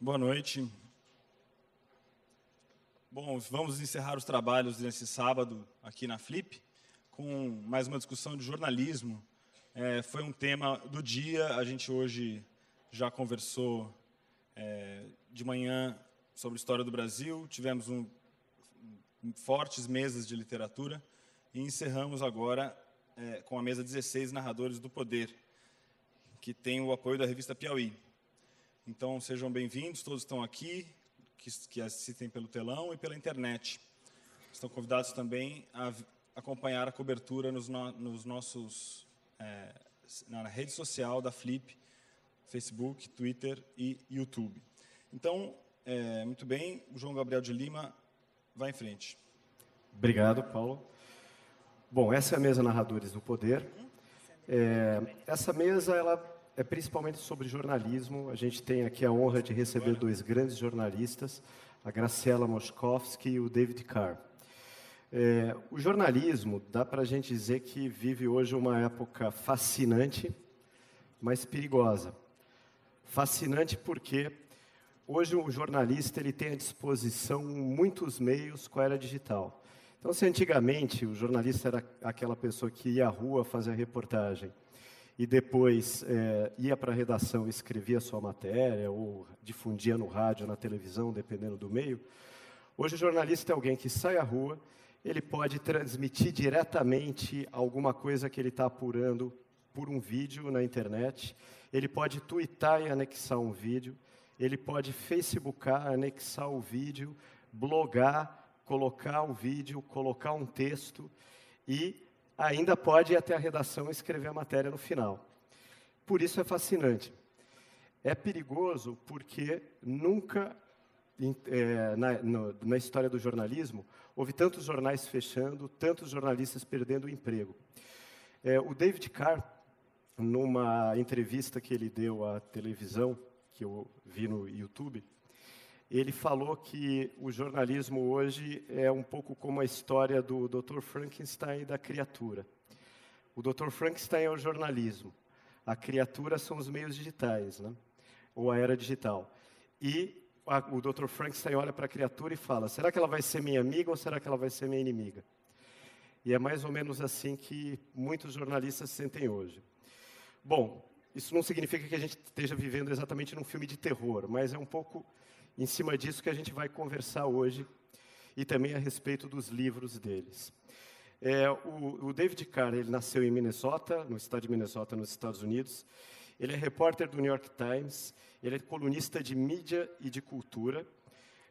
Boa noite. Bom, vamos encerrar os trabalhos nesse sábado aqui na Flip com mais uma discussão de jornalismo. É, foi um tema do dia, a gente hoje já conversou é, de manhã sobre história do Brasil, tivemos um, fortes mesas de literatura e encerramos agora é, com a mesa 16 Narradores do Poder, que tem o apoio da revista Piauí. Então sejam bem-vindos, todos estão aqui, que, que assistem pelo telão e pela internet. Estão convidados também a acompanhar a cobertura nos, no, nos nossos é, na rede social da Flip, Facebook, Twitter e YouTube. Então, é, muito bem, o João Gabriel de Lima vai em frente. Obrigado, Paulo. Bom, essa é a mesa Narradores do Poder. É, essa mesa ela é principalmente sobre jornalismo. A gente tem aqui a honra de receber dois grandes jornalistas, a Graciela Moskowski e o David Carr. É, o jornalismo, dá para a gente dizer que vive hoje uma época fascinante, mas perigosa. Fascinante porque hoje o jornalista ele tem à disposição muitos meios com a era digital. Então, se antigamente o jornalista era aquela pessoa que ia à rua fazer a reportagem e depois é, ia para a redação e escrevia sua matéria ou difundia no rádio, na televisão, dependendo do meio, hoje o jornalista é alguém que sai à rua, ele pode transmitir diretamente alguma coisa que ele está apurando por um vídeo na internet, ele pode twittar e anexar um vídeo, ele pode facebookar, anexar o vídeo, blogar, colocar o vídeo, colocar um texto e ainda pode ir até a redação e escrever a matéria no final. Por isso é fascinante. É perigoso porque nunca é, na, no, na, história do jornalismo houve tantos jornais fechando, tantos jornalistas perdendo o emprego. É, o David Carr, numa entrevista que ele deu à televisão, que eu vi no YouTube, ele falou que o jornalismo hoje é um pouco como a história do Dr. Frankenstein e da criatura. O Dr. Frankenstein é o jornalismo, a criatura são os meios digitais, né? ou a era digital. E a, o Dr. Frankenstein olha para a criatura e fala: será que ela vai ser minha amiga ou será que ela vai ser minha inimiga? E é mais ou menos assim que muitos jornalistas se sentem hoje. Bom, isso não significa que a gente esteja vivendo exatamente num filme de terror, mas é um pouco em cima disso que a gente vai conversar hoje e também a respeito dos livros deles. É, o, o, David Carr, ele nasceu em Minnesota, no estado de Minnesota, nos Estados Unidos. Ele é repórter do New York Times, ele é colunista de mídia e de cultura.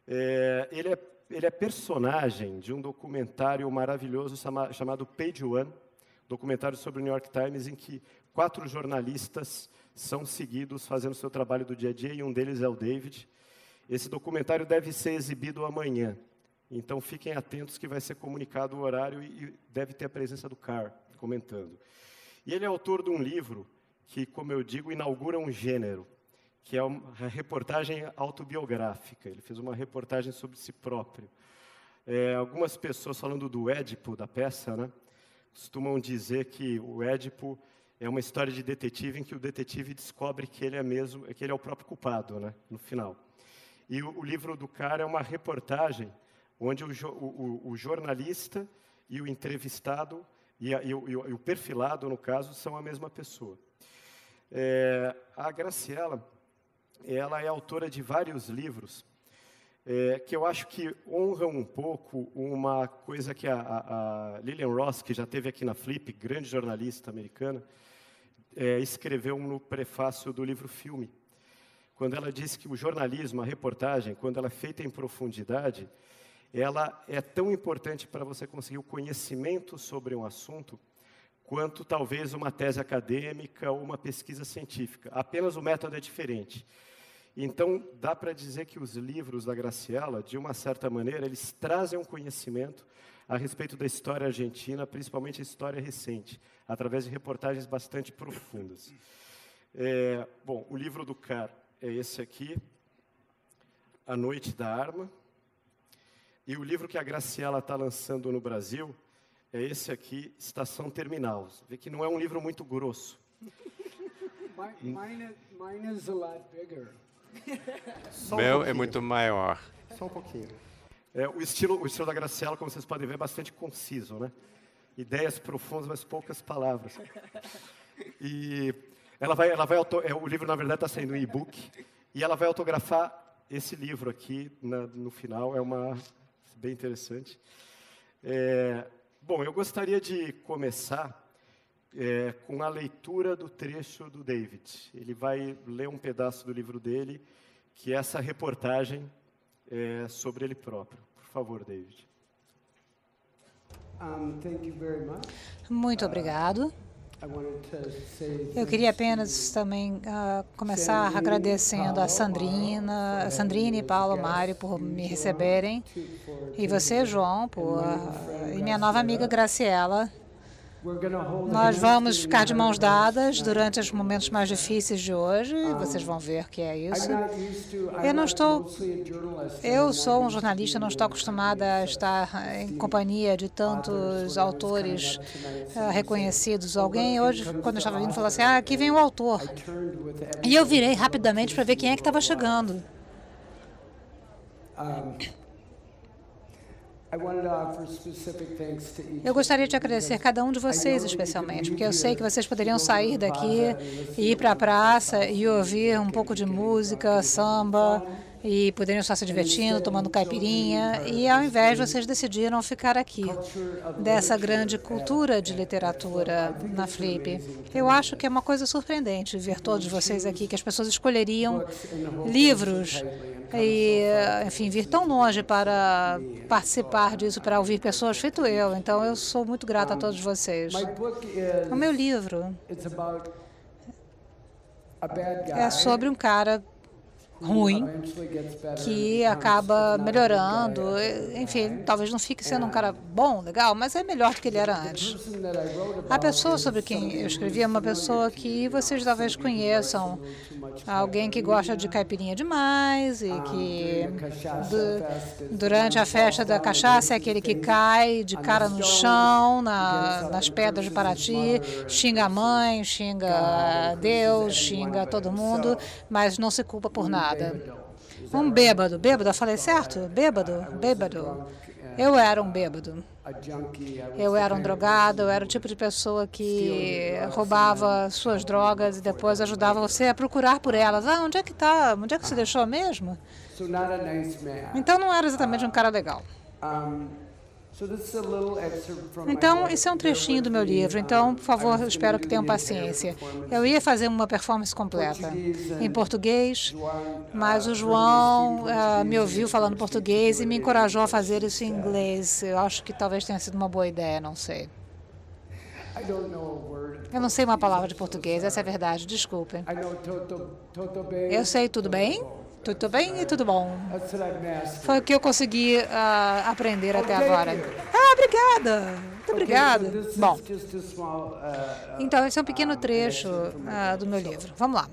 É, ele, é, ele é personagem de um documentário maravilhoso chama, chamado Page One, documentário sobre o New York Times, em que quatro jornalistas são seguidos fazendo seu trabalho do dia a dia, e um deles é o David. Esse documentário deve ser exibido amanhã. Então fiquem atentos que vai ser comunicado o horário e deve ter a presença do Carr comentando. E ele é autor de um livro que, como eu digo, inaugura um gênero, que é uma reportagem autobiográfica. Ele fez uma reportagem sobre si próprio. É, algumas pessoas falando do Édipo, da peça, né, costumam dizer que o Édipo é uma história de detetive em que o detetive descobre que ele é mesmo, que ele é o próprio culpado, né, no final. E o, o livro do cara é uma reportagem onde o, o, o jornalista e o entrevistado, e, a, e, o, e, o, perfilado, no caso, são a mesma pessoa. É, a Graciela, ela é autora de vários livros é, que eu acho que honram um pouco uma coisa que a, a, Lillian Ross, que já teve aqui na Flip, grande jornalista americana, é, escreveu no prefácio do livro Filme quando ela diz que o jornalismo, a reportagem, quando ela é feita em profundidade, ela é tão importante para você conseguir o conhecimento sobre um assunto quanto talvez uma tese acadêmica ou uma pesquisa científica. Apenas o método é diferente. Então, dá para dizer que os livros da Graciela, de uma certa maneira, eles trazem um conhecimento a respeito da história argentina, principalmente a história recente, através de reportagens bastante profundas. É, bom, o livro do Carr é esse aqui, A Noite da Arma. E o livro que a Graciela está lançando no Brasil é esse aqui, Estação Terminal. Vê que não é um livro muito grosso. Mine, mine is a lot bigger. Um Meu é muito maior. Só um pouquinho. É, o, estilo, o estilo da Graciela, como vocês podem ver, é bastante conciso, né? Ideias profundas, mas poucas palavras. E ela vai, ela vai é, o livro na verdade está saindo em e-book e ela vai autografar esse livro aqui na, no final. É uma bem interessante. É, bom, eu gostaria de começar é, com a leitura do trecho do David. Ele vai ler um pedaço do livro dele, que é essa reportagem é, sobre ele próprio. Por favor, David. Muito obrigado. Eu queria apenas também uh, começar agradecendo a Sandrina, a Sandrine e Paulo Mário por me receberem, e você, João, por, uh, e minha nova amiga Graciela, nós vamos ficar de mãos dadas durante os momentos mais difíceis de hoje. Vocês vão ver que é isso. Eu não estou. Eu sou um jornalista, não estou acostumada a estar em companhia de tantos autores uh, reconhecidos. Alguém hoje, quando eu estava vindo, falou assim: Ah, aqui vem o autor. E eu virei rapidamente para ver quem é que estava chegando. Eu gostaria de agradecer cada um de vocês especialmente, porque eu sei que vocês poderiam sair daqui e ir para a praça e ouvir um pouco de música, samba, e poderiam estar se divertindo, tomando caipirinha, e ao invés vocês decidiram ficar aqui, dessa grande cultura de literatura na Flip. Eu acho que é uma coisa surpreendente ver todos vocês aqui, que as pessoas escolheriam livros e, enfim, vir tão longe para participar disso, para ouvir pessoas feito eu. Então, eu sou muito grata a todos vocês. O meu livro é sobre um cara ruim que acaba melhorando. Enfim, talvez não fique sendo um cara bom, legal, mas é melhor do que ele era antes. A pessoa sobre quem eu escrevi é uma pessoa que vocês talvez conheçam. Alguém que gosta de caipirinha demais e que du durante a festa da cachaça é aquele que cai de cara no chão, na, nas pedras de Paraty, xinga a mãe, xinga Deus, xinga todo mundo, mas não se culpa por nada nada. Um bêbado. Bêbado, eu falei certo? Bêbado, bêbado. Eu era um bêbado. Eu era um drogado, eu era o tipo de pessoa que roubava suas drogas e depois ajudava você a procurar por elas. Ah, onde é que está? Onde é que você deixou mesmo? Então não era exatamente um cara legal. Então, esse é um trechinho do meu livro, então, por favor, espero que tenham paciência. Eu ia fazer uma performance completa em português, mas o João uh, me ouviu falando português e me encorajou a fazer isso em inglês. Eu acho que talvez tenha sido uma boa ideia, não sei. Eu não sei uma palavra de português, essa é a verdade, desculpem. Eu sei tudo bem? Tudo bem e tudo bom. Foi o que eu consegui uh, aprender até agora. Ah, obrigada. Muito obrigada. Bom, uh, então esse é um pequeno trecho uh, do meu livro. Vamos lá.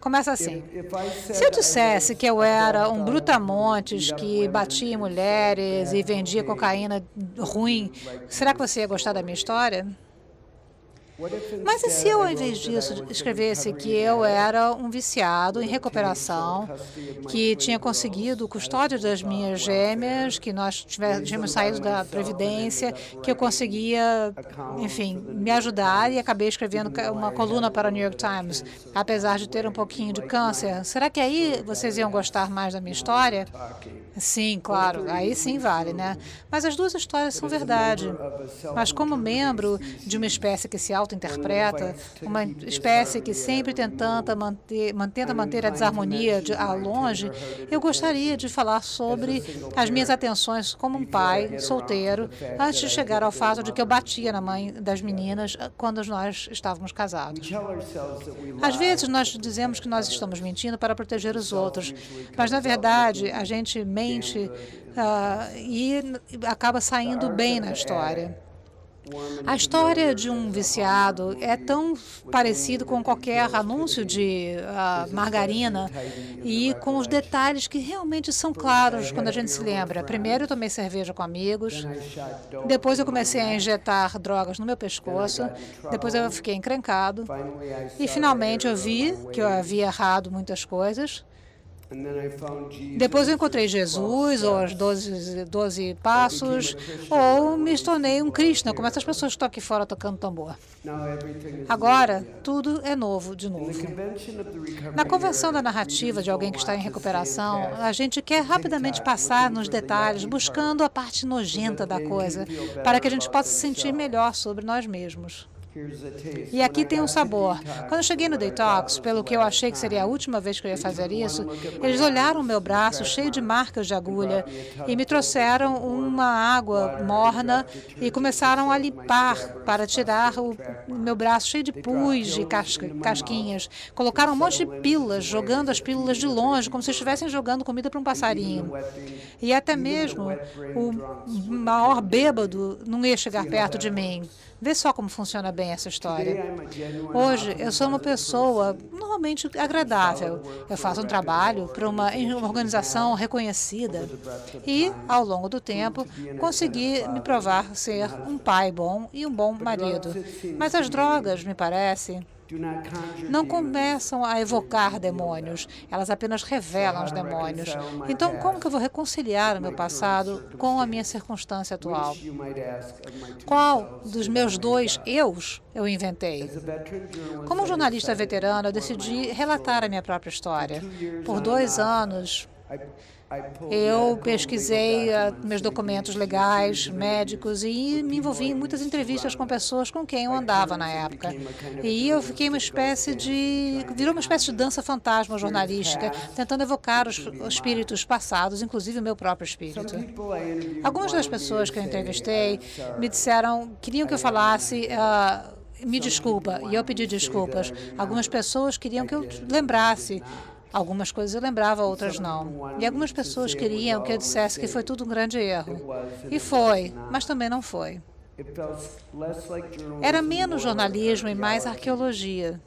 Começa assim. Se eu dissesse que eu era um brutamontes que batia em mulheres e vendia cocaína ruim, será que você ia gostar da minha história? Mas e se eu, ao invés disso, escrevesse que eu era um viciado em recuperação, que tinha conseguido custódia das minhas gêmeas, que nós tínhamos saído da Previdência, que eu conseguia, enfim, me ajudar e acabei escrevendo uma coluna para o New York Times, apesar de ter um pouquinho de câncer? Será que aí vocês iam gostar mais da minha história? Sim, claro, aí sim vale, né? Mas as duas histórias são verdade. Mas como membro de uma espécie que se auto-interpreta, uma espécie que sempre tenta manter, tenta manter a desarmonia de, a longe, eu gostaria de falar sobre as minhas atenções como um pai solteiro, antes de chegar ao fato de que eu batia na mãe das meninas quando nós estávamos casados. Às vezes nós dizemos que nós estamos mentindo para proteger os outros, mas na verdade a gente mente uh, e acaba saindo bem na história. A história de um viciado é tão parecido com qualquer anúncio de uh, margarina e com os detalhes que realmente são claros quando a gente se lembra. Primeiro eu tomei cerveja com amigos, depois eu comecei a injetar drogas no meu pescoço, depois eu fiquei encrencado e finalmente eu vi que eu havia errado muitas coisas. Depois eu encontrei Jesus, ou os 12, 12 passos, ou me tornei um Krishna, como essas pessoas que estão aqui fora tocando tambor. Agora, tudo é novo de novo. Na convenção da narrativa de alguém que está em recuperação, a gente quer rapidamente passar nos detalhes, buscando a parte nojenta da coisa, para que a gente possa se sentir melhor sobre nós mesmos. E aqui tem um sabor. Quando eu cheguei no detox, pelo que eu achei que seria a última vez que eu ia fazer isso, eles olharam meu braço cheio de marcas de agulha e me trouxeram uma água morna e começaram a limpar para tirar o meu braço cheio de pus, de casquinhas. Colocaram um monte de pílulas, jogando as pílulas de longe, como se estivessem jogando comida para um passarinho. E até mesmo o maior bêbado não ia chegar perto de mim. Vê só como funciona bem essa história. Hoje, eu sou uma pessoa normalmente agradável. Eu faço um trabalho para uma, uma organização reconhecida e, ao longo do tempo, consegui me provar ser um pai bom e um bom marido. Mas as drogas, me parece, não começam a evocar demônios, elas apenas revelam os demônios. Então, como que eu vou reconciliar o meu passado com a minha circunstância atual? Qual dos meus dois eus eu inventei? Como jornalista veterano, eu decidi relatar a minha própria história. Por dois anos, eu pesquisei uh, meus documentos legais, médicos e me envolvi em muitas entrevistas com pessoas com quem eu andava na época. E eu fiquei uma espécie de. virou uma espécie de dança fantasma jornalística, tentando evocar os espíritos passados, inclusive o meu próprio espírito. Algumas das pessoas que eu entrevistei me disseram, queriam que eu falasse. Uh, me desculpa, e eu pedi desculpas. Algumas pessoas queriam que eu lembrasse Algumas coisas eu lembrava, outras não. E algumas pessoas queriam que eu dissesse que foi tudo um grande erro. E foi, mas também não foi. Era menos jornalismo e mais arqueologia.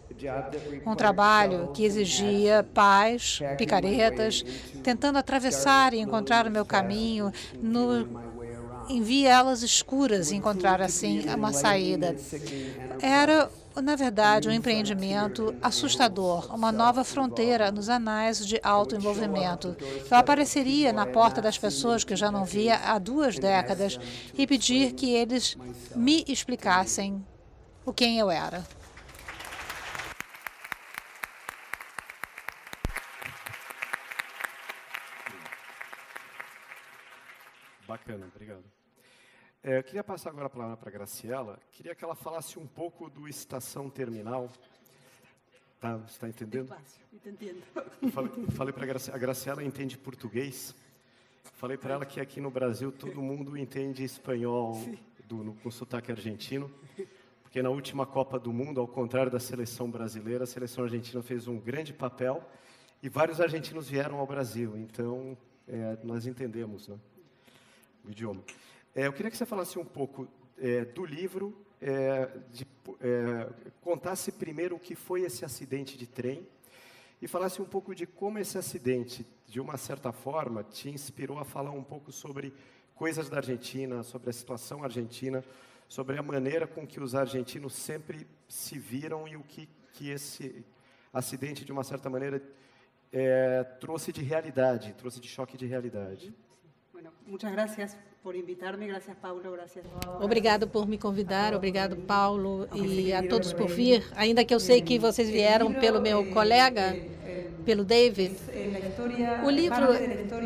Um trabalho que exigia paz, picaretas, tentando atravessar e encontrar o meu caminho no em vielas escuras e encontrar assim uma saída. Era na verdade, um empreendimento assustador, uma nova fronteira nos anais de autoenvolvimento. Eu apareceria na porta das pessoas que já não via há duas décadas e pedir que eles me explicassem o quem eu era. Bacana, obrigado. É, eu queria passar agora a palavra para a Graciela. Queria que ela falasse um pouco do Estação Terminal. Tá, você está entendendo? Entendendo. Falei, falei para a Graciela, a Graciela entende português. Falei para ela que aqui no Brasil todo mundo entende espanhol do, no, com sotaque argentino. Porque na última Copa do Mundo, ao contrário da seleção brasileira, a seleção argentina fez um grande papel e vários argentinos vieram ao Brasil. Então, é, nós entendemos né, o idioma. É, eu queria que você falasse um pouco é, do livro, é, de, é, contasse primeiro o que foi esse acidente de trem e falasse um pouco de como esse acidente, de uma certa forma, te inspirou a falar um pouco sobre coisas da Argentina, sobre a situação argentina, sobre a maneira com que os argentinos sempre se viram e o que, que esse acidente, de uma certa maneira, é, trouxe de realidade, trouxe de choque de realidade. Bueno, muchas gracias por invitarme. Gracias, Paulo. Gracias. Obrigado por me convidar. Obrigado, Paulo, e a todos por vir. Ainda que eu sei que vocês vieram pelo meu colega, pelo David. O livro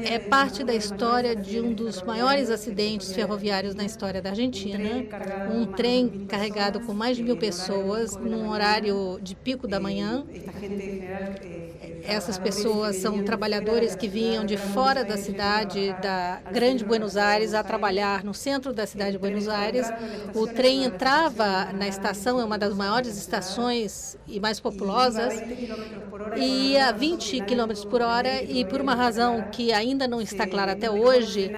é parte da história de um dos maiores acidentes ferroviários na história da Argentina. Um trem carregado com mais de mil pessoas num horário de pico da manhã. Essas pessoas são trabalhadores que vinham de fora da cidade, da Grande Buenos Aires, a trabalhar no centro da cidade de Buenos Aires. O trem entrava na estação, é uma das maiores estações e mais populosas, e a 20 km por hora, e por uma razão que ainda não está clara até hoje,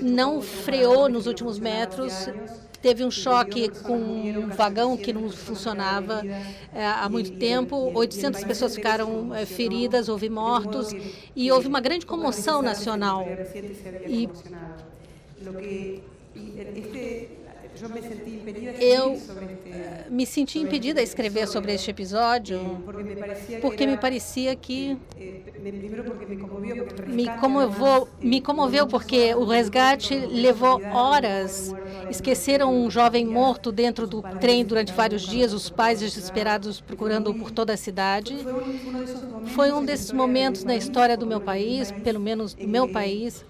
não freou nos últimos metros teve um choque com um vagão que não funcionava é, há muito tempo. 800 pessoas ficaram é, feridas, houve mortos e houve uma grande comoção nacional. E eu eh, me senti impedida a escrever sobre este episódio porque me parecia que me comoveu, me comoveu porque o resgate levou horas. Esqueceram um jovem morto dentro do trem durante vários dias, os pais desesperados procurando por toda a cidade. Foi um desses momentos na história do meu país, pelo menos do meu país,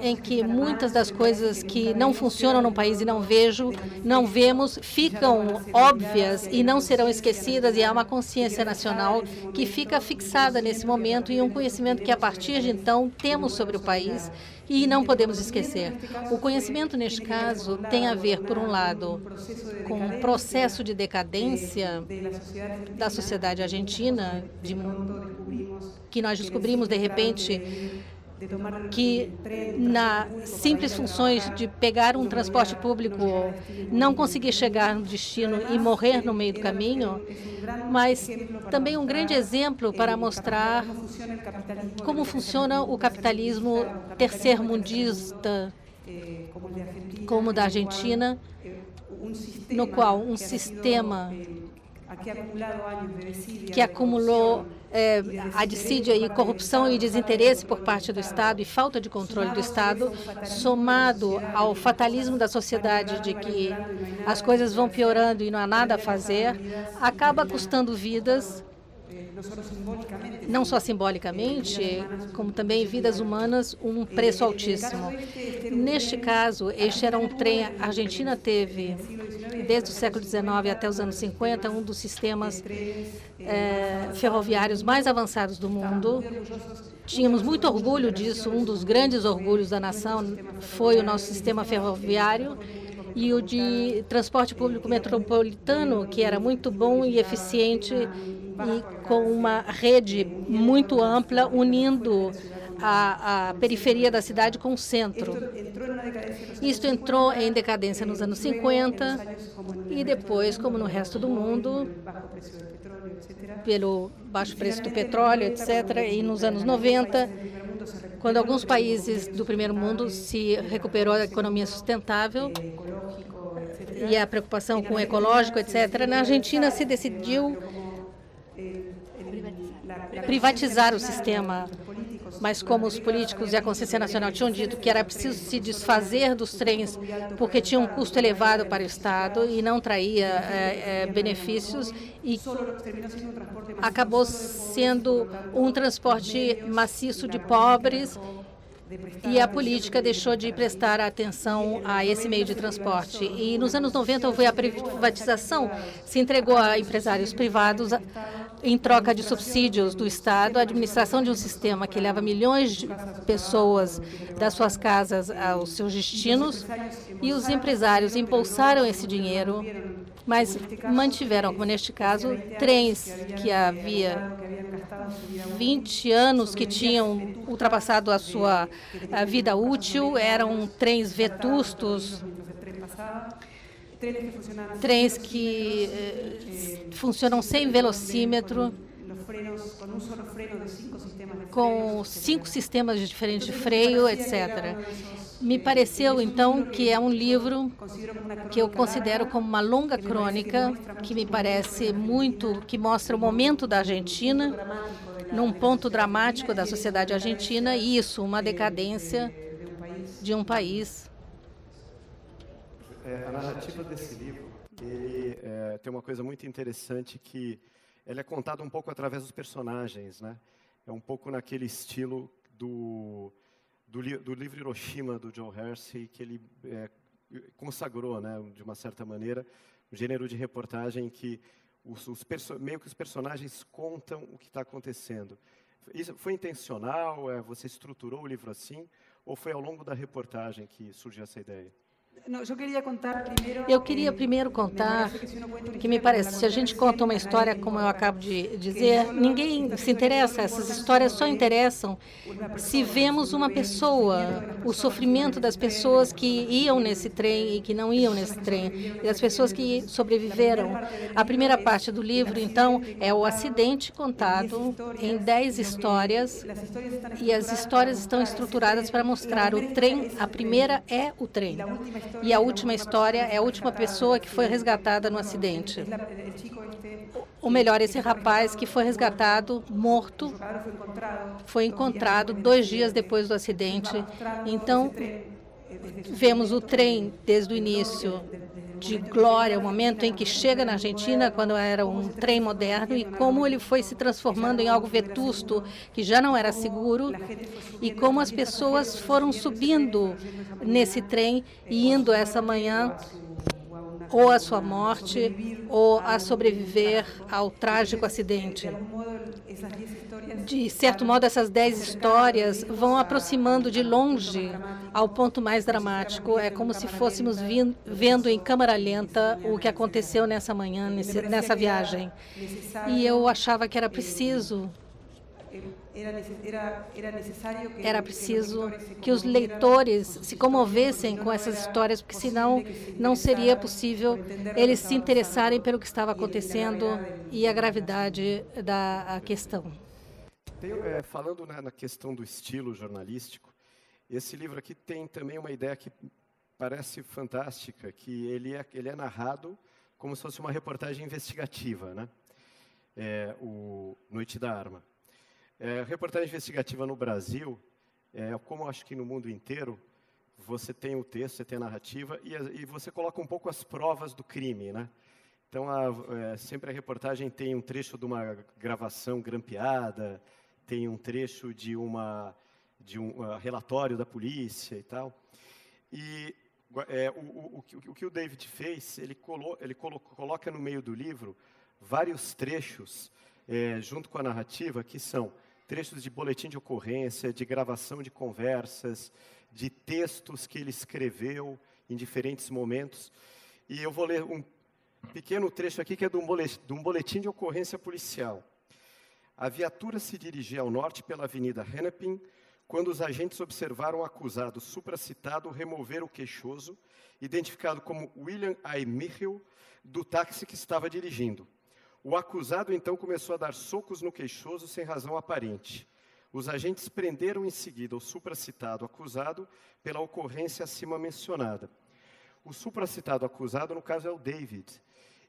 em que muitas das coisas que não funcionam no país e não vejo, não vemos, ficam óbvias e não serão esquecidas e há uma consciência nacional que fica fixada nesse momento e um conhecimento que a partir de então temos sobre o país e não podemos esquecer. O conhecimento neste caso tem a ver, por um lado, com o processo de decadência da sociedade argentina, de, que nós descobrimos de repente que na simples funções de pegar um transporte público, não conseguir chegar no destino e morrer no meio do caminho, mas também um grande exemplo para mostrar como funciona o capitalismo terceirmundista, como o da Argentina, no qual um sistema que acumulou é, a dissídia e corrupção e desinteresse por parte do Estado e falta de controle do Estado, somado ao fatalismo da sociedade de que as coisas vão piorando e não há nada a fazer, acaba custando vidas não só simbolicamente, como também vidas humanas, um preço altíssimo. Neste caso, este era um trem, a Argentina teve, desde o século XIX até os anos 50, um dos sistemas é, ferroviários mais avançados do mundo. Tínhamos muito orgulho disso, um dos grandes orgulhos da nação foi o nosso sistema ferroviário e o de transporte público metropolitano, que era muito bom e eficiente e com uma rede muito ampla unindo a, a, periferia da cidade com o centro. Isto entrou em decadência nos anos 50 e depois, como no resto do mundo, pelo baixo preço do petróleo, etc., e nos anos 90, quando alguns países do primeiro mundo se recuperou a economia sustentável e a preocupação com o ecológico, etc., na Argentina se decidiu privatizar o sistema. Mas como os políticos e a consciência nacional tinham dito que era preciso se desfazer dos trens porque tinha um custo elevado para o Estado e não traía é, é, benefícios, e acabou sendo um transporte maciço de pobres e a política deixou de prestar atenção a esse meio de transporte. E nos anos 90 houve a privatização, se entregou a empresários privados em troca de subsídios do Estado, a administração de um sistema que leva milhões de pessoas das suas casas aos seus destinos, e os empresários embolsaram esse dinheiro, mas mantiveram, como neste caso, trens que havia 20 anos que tinham ultrapassado a sua vida útil, eram trens vetustos, trens que eh, funcionam sem velocímetro, com cinco sistemas diferentes de freio, etc. Me pareceu, então, que é um livro que eu considero como uma longa crônica, que me parece muito, que mostra o momento da Argentina, num ponto dramático da sociedade argentina, e isso, uma decadência de um país. É, a narrativa desse livro ele, é, tem uma coisa muito interessante que ele é contado um pouco através dos personagens, né? É um pouco naquele estilo do do, li do livro Hiroshima, do Joe Hersey, que ele é, consagrou, né, de uma certa maneira, um gênero de reportagem que os, os meio que os personagens contam o que está acontecendo. Isso foi intencional? É, você estruturou o livro assim? Ou foi ao longo da reportagem que surgiu essa ideia? Eu queria primeiro contar que me parece, se a gente conta uma história como eu acabo de dizer, ninguém se interessa, essas histórias só interessam se vemos uma pessoa, o sofrimento das pessoas que iam nesse trem e que não iam nesse trem, e das pessoas que sobreviveram. A primeira parte do livro, então, é o acidente contado em dez histórias, e as histórias estão estruturadas para mostrar o trem, a primeira é o trem. E a última história é a última pessoa que foi resgatada no acidente. Ou melhor, esse rapaz que foi resgatado morto foi encontrado dois dias depois do acidente. Então, vemos o trem desde o início de glória, o momento em que chega na Argentina, quando era um trem moderno, e como ele foi se transformando em algo vetusto, que já não era seguro, e como as pessoas foram subindo nesse trem e indo essa manhã ou à sua morte ou a sobreviver ao trágico acidente. De certo modo, essas dez histórias vão aproximando de longe ao ponto mais dramático. É como se fôssemos vendo em câmara lenta o que aconteceu nessa manhã, nessa viagem. E eu achava que era preciso era preciso que os leitores se comovessem com essas histórias, porque senão não seria possível eles se interessarem pelo que estava acontecendo e a gravidade da questão. Tem, é, falando na, na questão do estilo jornalístico, esse livro aqui tem também uma ideia que parece fantástica, que ele é, ele é narrado como se fosse uma reportagem investigativa, né? É, o Noite da Arma. É, reportagem investigativa no Brasil, é, como acho que no mundo inteiro, você tem o texto, você tem a narrativa e, e você coloca um pouco as provas do crime, né? Então, a, é, sempre a reportagem tem um trecho de uma gravação grampeada, tem um trecho de, uma, de um uh, relatório da polícia e tal. E é, o, o, o, o, que o David fez, ele, colo, ele colo, coloca no meio do livro vários trechos, é, junto com a narrativa, que são trechos de boletim de ocorrência, de gravação de conversas, de textos que ele escreveu em diferentes momentos. E eu vou ler um pequeno trecho aqui que é de um boletim de ocorrência policial. A viatura se dirigia ao norte pela Avenida Hennepin quando os agentes observaram o acusado supracitado remover o queixoso, identificado como William I. Michel, do táxi que estava dirigindo. O acusado então começou a dar socos no queixoso sem razão aparente. Os agentes prenderam em seguida o supracitado acusado pela ocorrência acima mencionada. O supracitado acusado, no caso, é o David.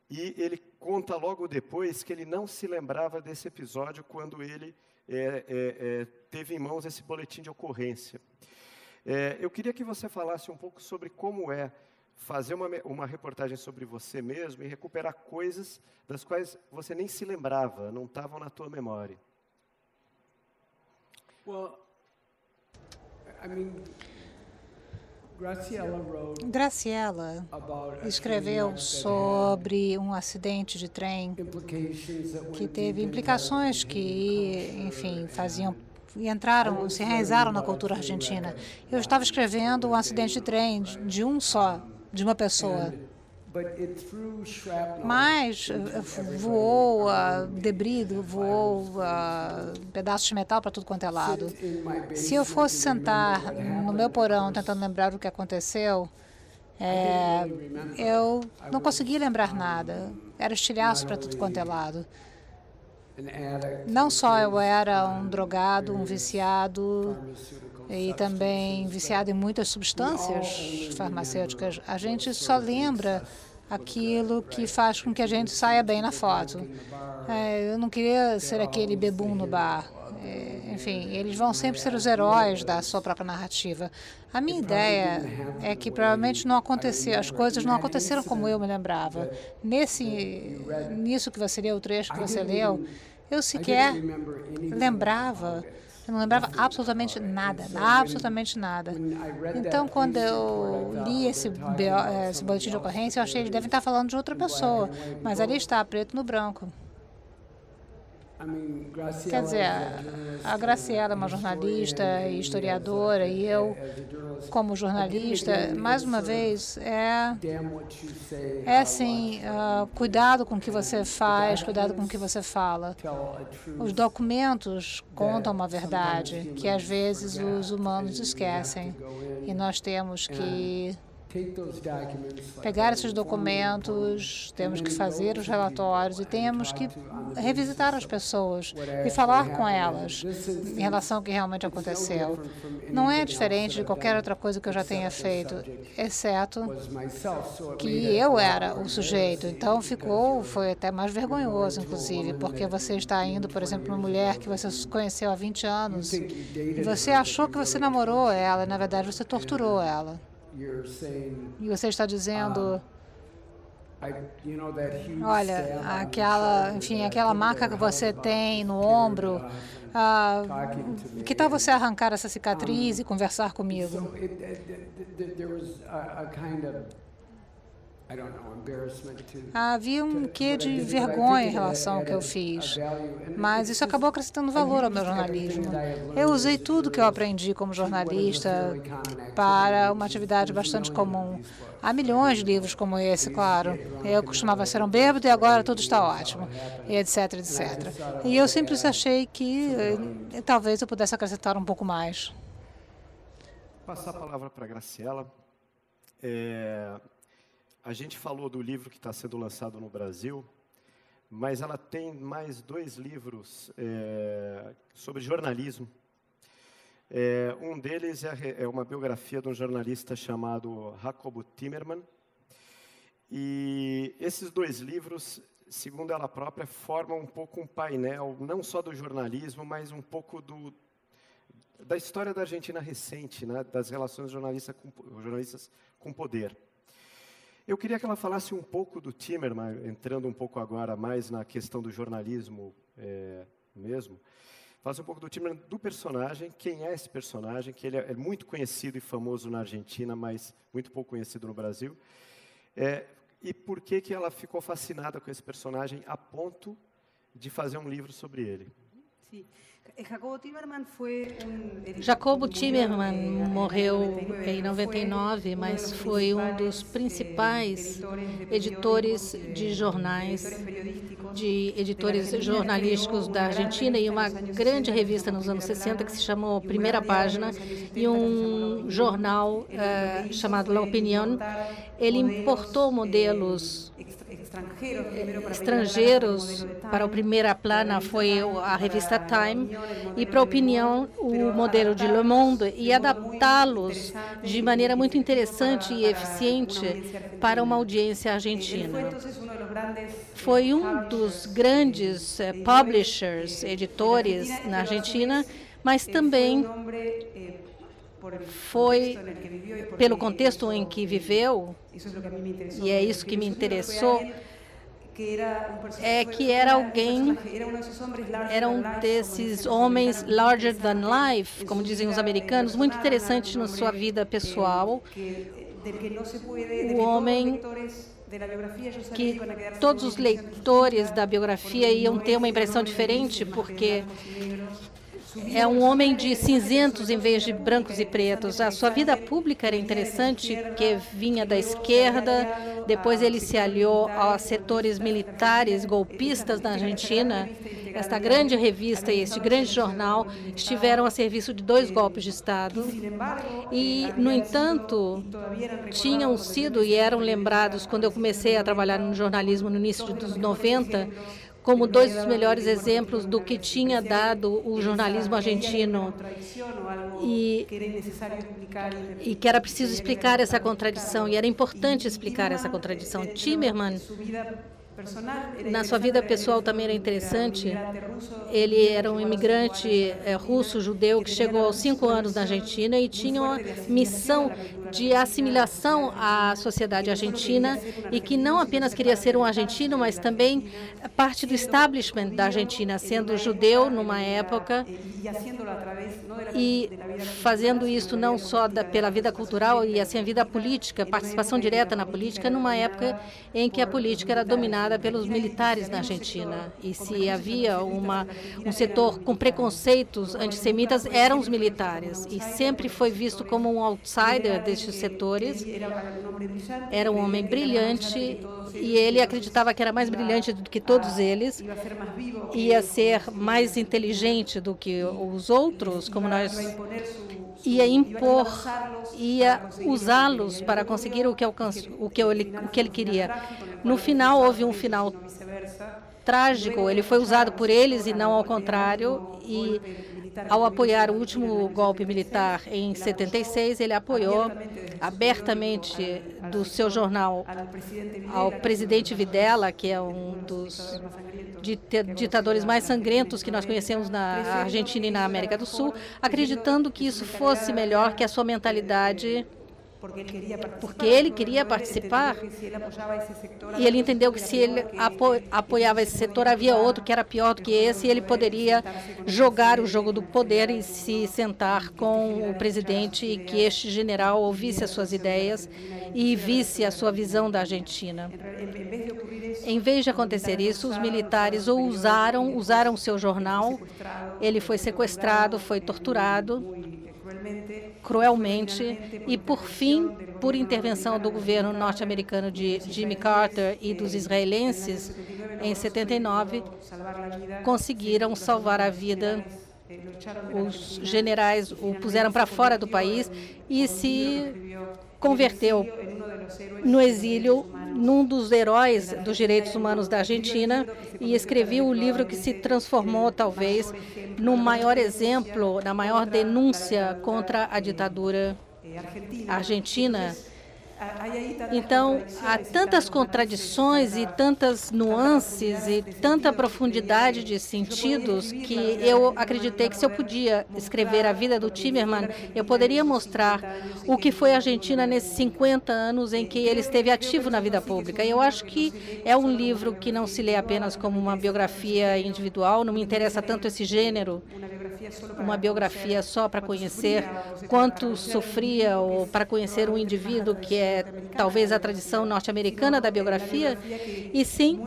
E ele conta logo depois que ele não se lembrava desse episódio quando ele é, é, é, teve em mãos esse boletim de ocorrência. É, eu queria que você falasse um pouco sobre como é fazer uma, uma reportagem sobre você mesmo e recuperar coisas das quais você nem se lembrava, não estavam na tua memória. Well, I mean, Graciela escreveu sobre um acidente de trem que teve implicações que, enfim, faziam e entraram, se enraizaram na cultura argentina. Eu estava escrevendo um acidente de trem de um só de uma pessoa. Mas voou debris, voou uh, pedaços de metal para tudo quanto é lado. Se eu fosse sentar no meu porão tentando lembrar o que aconteceu, é, eu não conseguia lembrar nada. Era estilhaço para tudo quanto é lado. Não só eu era um drogado, um viciado, e também viciado em muitas substâncias farmacêuticas, a gente só lembra aquilo que faz com que a gente saia bem na foto. É, eu não queria ser aquele bebum no bar. É, enfim, eles vão sempre ser os heróis da sua própria narrativa. A minha ideia é que provavelmente não aconteceu, as coisas não aconteceram como eu me lembrava. Nesse, nisso que você leu, o trecho que você leu, eu sequer lembrava eu não lembrava absolutamente nada, absolutamente nada. Então, quando eu li esse, esse boletim de ocorrência, eu achei que eles devem estar falando de outra pessoa, mas ali está, preto no branco. Quer dizer, a Graciela é uma jornalista e historiadora, e eu, como jornalista, mais uma vez, é, é assim, uh, cuidado com o que você faz, cuidado com o que você fala. Os documentos contam uma verdade que, às vezes, os humanos esquecem, e nós temos que pegar esses documentos, temos que fazer os relatórios e temos que revisitar as pessoas e falar com elas em relação ao que realmente aconteceu. Não é diferente de qualquer outra coisa que eu já tenha feito, exceto que eu era o sujeito. Então ficou, foi até mais vergonhoso, inclusive, porque você está indo, por exemplo, uma mulher que você conheceu há 20 anos e você achou que você namorou ela, e na verdade você torturou ela. E você está dizendo, olha, aquela, enfim, aquela marca que você tem no ombro, ah, que tal você arrancar essa cicatriz e conversar comigo? Havia um quê de vergonha em relação ao que eu fiz, mas isso acabou acrescentando valor ao meu jornalismo. Eu usei tudo que eu aprendi como jornalista para uma atividade bastante comum. Há milhões de livros como esse, claro. Eu costumava ser um bêbado e agora tudo está ótimo, e etc, etc. E eu sempre achei que eh, talvez eu pudesse acrescentar um pouco mais. Passar a palavra para a Graciela. É, a gente falou do livro que está sendo lançado no Brasil, mas ela tem mais dois livros é, sobre jornalismo. É, um deles é, é, uma biografia de um jornalista chamado Jacobo Timmerman. E esses dois livros, segundo ela própria, formam um pouco um painel, não só do jornalismo, mas um pouco do, da história da Argentina recente, né, das relações jornalista com, jornalistas com poder. Eu queria que ela falasse um pouco do Timerman, entrando um pouco agora mais na questão do jornalismo é, mesmo. Falasse um pouco do Timerman, do personagem, quem é esse personagem, que ele é, é muito conhecido e famoso na Argentina, mas muito pouco conhecido no Brasil. É, e por que, que ela ficou fascinada com esse personagem a ponto de fazer um livro sobre ele. Jacobo Timerman morreu em 99, mas foi um dos principais editores de jornais, de editores jornalísticos da Argentina e uma grande revista nos anos 60 que se chamou Primeira Página e um jornal uh, chamado La Opinión. Ele importou modelos estrangeiros para o primeira plana foi a revista Time. e para a opinião o modelo de Le Monde e adaptá-los de maneira muito interessante e eficiente para uma audiência argentina. Foi um dos grandes eh, publishers, editores na Argentina, mas também foi pelo contexto em que viveu, e é isso que me interessou, é que era alguém, era um desses homens larger than life, como dizem os americanos, muito interessante na sua vida pessoal. O homem que todos os leitores da biografia iam ter uma impressão diferente, porque é um homem de cinzentos em vez de brancos e pretos. A sua vida pública era interessante, porque vinha da esquerda, depois ele se aliou aos setores militares golpistas na Argentina. Esta grande revista e este grande jornal estiveram a serviço de dois golpes de Estado. E, no entanto, tinham sido e eram lembrados, quando eu comecei a trabalhar no jornalismo no início dos 90, como dois dos melhores exemplos do que tinha dado o jornalismo argentino e, e que era preciso explicar essa contradição e era importante explicar essa contradição. Timerman na sua vida pessoal também era interessante. Ele era um imigrante é, russo, judeu, que chegou aos cinco anos na Argentina e tinha uma missão de assimilação à sociedade argentina e que não apenas queria ser um argentino, mas também parte do establishment da Argentina, sendo judeu numa época e fazendo isso não só da, pela vida cultural e assim a vida política, participação direta na política, numa época em que a política era dominada pelos militares na Argentina. E se havia uma, um setor com preconceitos antissemitas, eram os militares. E sempre foi visto como um outsider destes setores. Era um homem brilhante e ele acreditava que era mais brilhante do que todos eles. Ia ser mais inteligente do que os outros, como nós ia impor, ia usá-los para conseguir o que, alcançou, o, que ele, o que ele queria. No final, houve um final trágico. Ele foi usado por eles e não ao contrário. E ao apoiar o último golpe militar em 76, ele apoiou abertamente do seu jornal ao presidente Videla, que é um dos ditadores mais sangrentos que nós conhecemos na Argentina e na América do Sul, acreditando que isso fosse melhor que a sua mentalidade porque ele queria participar. e ele entendeu que se ele apo apoiava esse setor, havia outro que era pior do que esse e ele poderia jogar o jogo do poder e se sentar com o presidente e que este general ouvisse as suas ideias e visse a sua visão da Argentina. Em vez de acontecer isso, os militares o usaram, usaram o seu jornal, ele foi sequestrado, foi torturado cruelmente e, por fim, por intervenção do governo norte-americano de Jimmy Carter e dos israelenses, em 79, conseguiram salvar a vida. Os generais o puseram para fora do país e se converteu no exílio num dos heróis dos direitos humanos da Argentina e escreveu o livro que se transformou, talvez, no maior exemplo, na maior denúncia contra a ditadura argentina então, há tantas contradições e tantas nuances e tanta profundidade de sentidos que eu acreditei que se eu podia escrever a vida do Timerman, eu poderia mostrar o que foi a Argentina nesses 50 anos em que ele esteve ativo na vida pública. Eu acho que é um livro que não se lê apenas como uma biografia individual, não me interessa tanto esse gênero, uma biografia só para conhecer quanto sofria ou para conhecer um indivíduo que é talvez a tradição norte-americana da biografia, e sim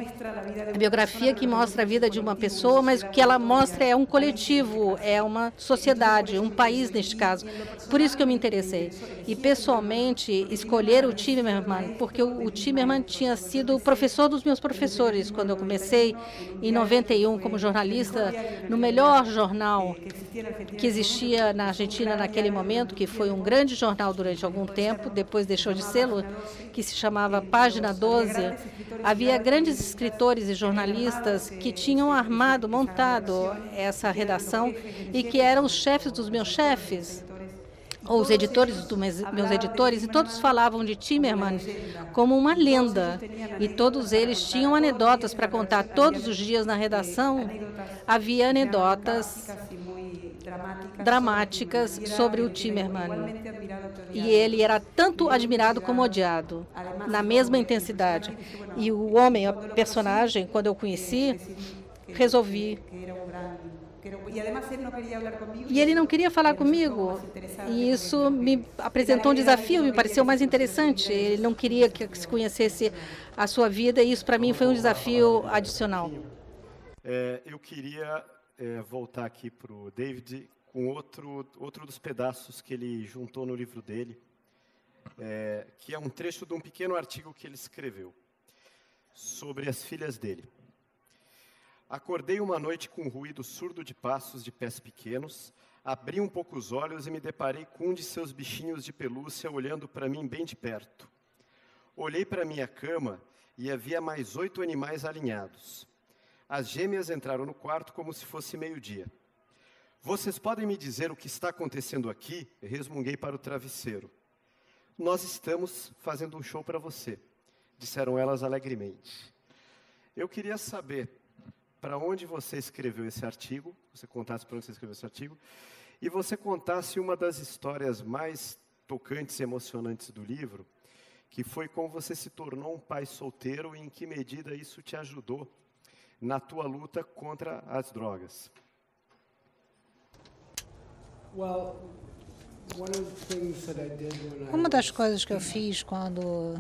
a biografia que mostra a vida de uma pessoa, mas o que ela mostra é um coletivo, é uma sociedade, um país neste caso. Por isso que eu me interessei. E pessoalmente escolher o Timerman, porque o, Timerman tinha sido professor dos meus professores quando eu comecei em 91 como jornalista no melhor jornal que existia na Argentina naquele momento, que foi um grande jornal durante algum tempo, depois deixou de ser selo que se chamava Página 12, havia grandes escritores e jornalistas que tinham armado, montado essa redação e que eram os chefes dos meus chefes os editores dos meus editores, e todos falavam de Timerman como uma lenda. E todos eles tinham anedotas para contar todos os dias na redação. Havia anedotas dramáticas sobre o Timerman. E ele era tanto admirado como odiado, na mesma intensidade. E o homem, a personagem, quando eu conheci, resolvi. E ele não queria falar comigo. E isso me apresentou um desafio, me pareceu mais interessante. Ele não queria que se conhecesse a sua vida, e isso para mim foi um desafio adicional. É, eu queria é, voltar aqui para o David com outro, outro dos pedaços que ele juntou no livro dele, é, que é um trecho de um pequeno artigo que ele escreveu sobre as filhas dele. Acordei uma noite com um ruído surdo de passos de pés pequenos, abri um pouco os olhos e me deparei com um de seus bichinhos de pelúcia olhando para mim bem de perto. Olhei para minha cama e havia mais oito animais alinhados. As gêmeas entraram no quarto como se fosse meio-dia. Vocês podem me dizer o que está acontecendo aqui? Resmunguei para o travesseiro. Nós estamos fazendo um show para você, disseram elas alegremente. Eu queria saber para onde você escreveu esse artigo, você contasse para onde você escreveu esse artigo, e você contasse uma das histórias mais tocantes e emocionantes do livro, que foi como você se tornou um pai solteiro e em que medida isso te ajudou na tua luta contra as drogas? Uma das coisas que eu fiz quando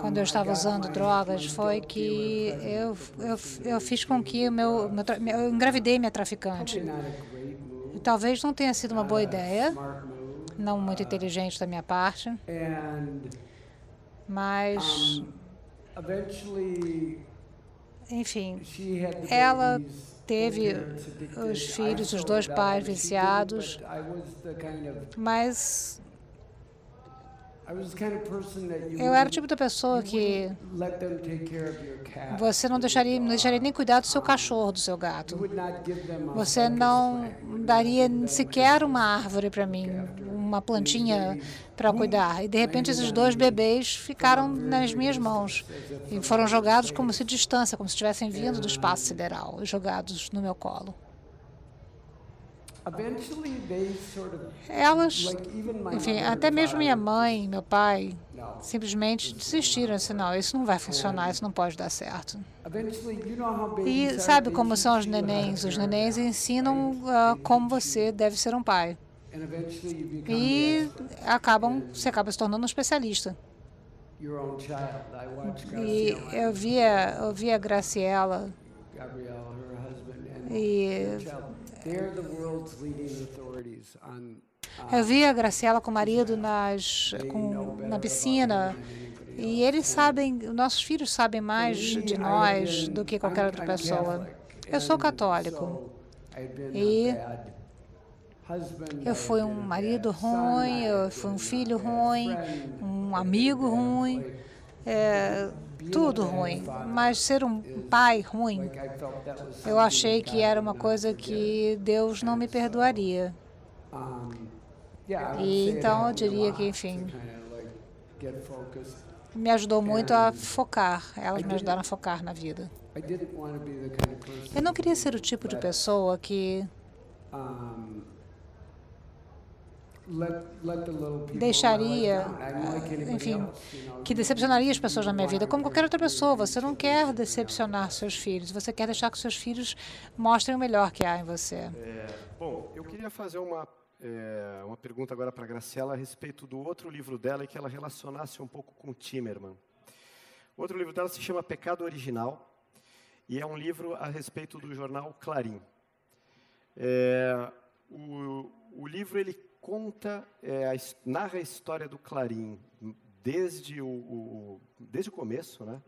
quando eu estava usando drogas foi que eu, eu, eu fiz com que o meu, meu eu engravidei minha traficante. Talvez não tenha sido uma boa ideia, não muito inteligente da minha parte, mas enfim, ela teve os filhos, os dois pais viciados, mas eu era o tipo da pessoa que você não deixaria, não deixaria nem cuidar do seu cachorro, do seu gato. Você não daria sequer uma árvore para mim, uma plantinha para cuidar. E de repente esses dois bebês ficaram nas minhas mãos e foram jogados como se distância, como se estivessem vindo do espaço sideral, jogados no meu colo. Elas, enfim, até mesmo minha mãe, meu pai, simplesmente desistiram. Assim, não, isso não vai funcionar, isso não pode dar certo. E sabe como são os nenéns? Os nenéns ensinam uh, como você deve ser um pai. E acabam, você acaba se tornando um especialista. E eu via, eu via Graciela e eu vi a Graciela com o marido nas, com, na piscina e eles sabem, nossos filhos sabem mais de nós do que qualquer outra pessoa. Eu sou católico e eu fui um marido ruim, eu fui um filho ruim, um amigo ruim. É, tudo ruim, mas ser um pai ruim, eu achei que era uma coisa que Deus não me perdoaria. E então eu diria que, enfim, me ajudou muito a focar, elas me ajudaram a focar na vida. Eu não queria ser o tipo de pessoa que deixaria, enfim, que decepcionaria as pessoas na minha vida, como qualquer outra pessoa. Você não quer decepcionar seus filhos, você quer deixar que seus filhos mostrem o melhor que há em você. É, bom, eu queria fazer uma, é, uma pergunta agora para a Graciela a respeito do outro livro dela e que ela relacionasse um pouco com Timerman. O outro livro dela se chama Pecado Original e é um livro a respeito do jornal Clarim. É, o, o livro ele conta, é, narra a história do Clarim desde o, o desde o começo, né?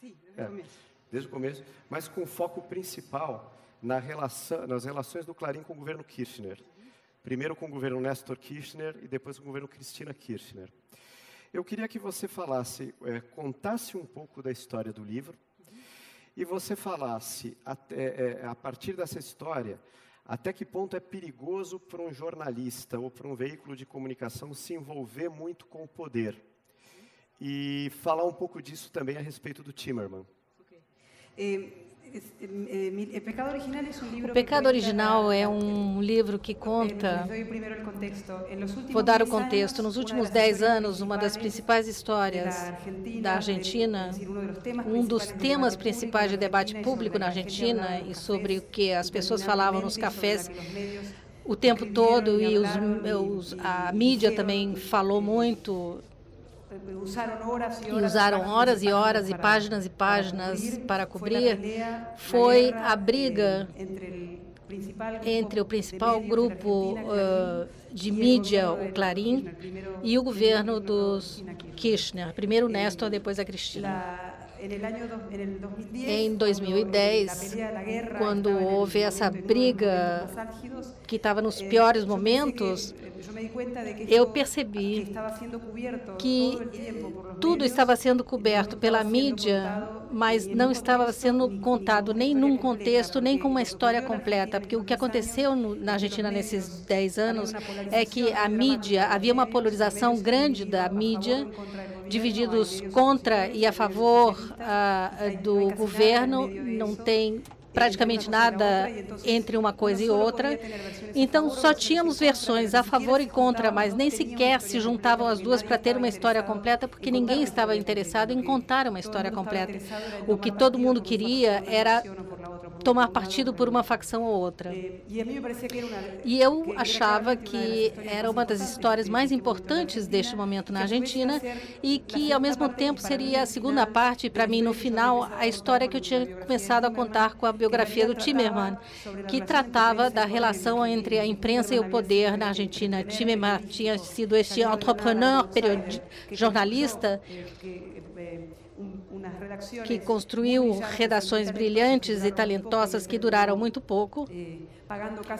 Sim, desde, é, o começo. desde o começo, mas com foco principal na relação, nas relações do Clarim com o governo Kirchner. Primeiro com o governo Nestor Kirchner e depois com o governo Cristina Kirchner. Eu queria que você falasse, é, contasse um pouco da história do livro e você falasse, até, é, a partir dessa história, até que ponto é perigoso para um jornalista ou para um veículo de comunicação se envolver muito com o poder? E falar um pouco disso também a respeito do Timerman. Okay. Eh, o Pecado Original é um livro que conta. Vou dar o contexto. Nos últimos dez anos, uma das principais histórias da Argentina, um dos temas principais de debate público na Argentina e sobre o que as pessoas falavam nos cafés o tempo todo e os, os, a mídia também falou muito e usaram horas e horas e páginas e páginas para cobrir, foi a briga entre o principal grupo uh, de mídia, o Clarim, e o governo dos Kirchner, primeiro Néstor, depois a Cristina. Em 2010, quando houve essa briga que estava nos piores momentos, eu percebi que tudo estava sendo coberto pela mídia, mas não estava sendo contado nem num contexto, nem com uma história completa. Porque o que aconteceu na Argentina nesses 10 anos é que a mídia, havia uma polarização grande da mídia, divididos contra e a favor uh, do governo, não tem praticamente nada entre uma coisa e outra. Então, só tínhamos versões a favor e contra, mas nem sequer se juntavam as duas para ter uma história completa, porque ninguém estava interessado em contar uma história completa. O que todo mundo queria era tomar partido por uma facção ou outra. E eu achava que era uma das histórias mais importantes deste momento na Argentina e que, ao mesmo tempo, seria a segunda parte, para mim, no final, a história que eu tinha começado a contar com a biografia do Timerman, que tratava da relação entre a imprensa e o poder na Argentina. Timerman tinha sido este entrepreneur, jornalista, que construiu redações brilhantes e talentosas que duraram muito pouco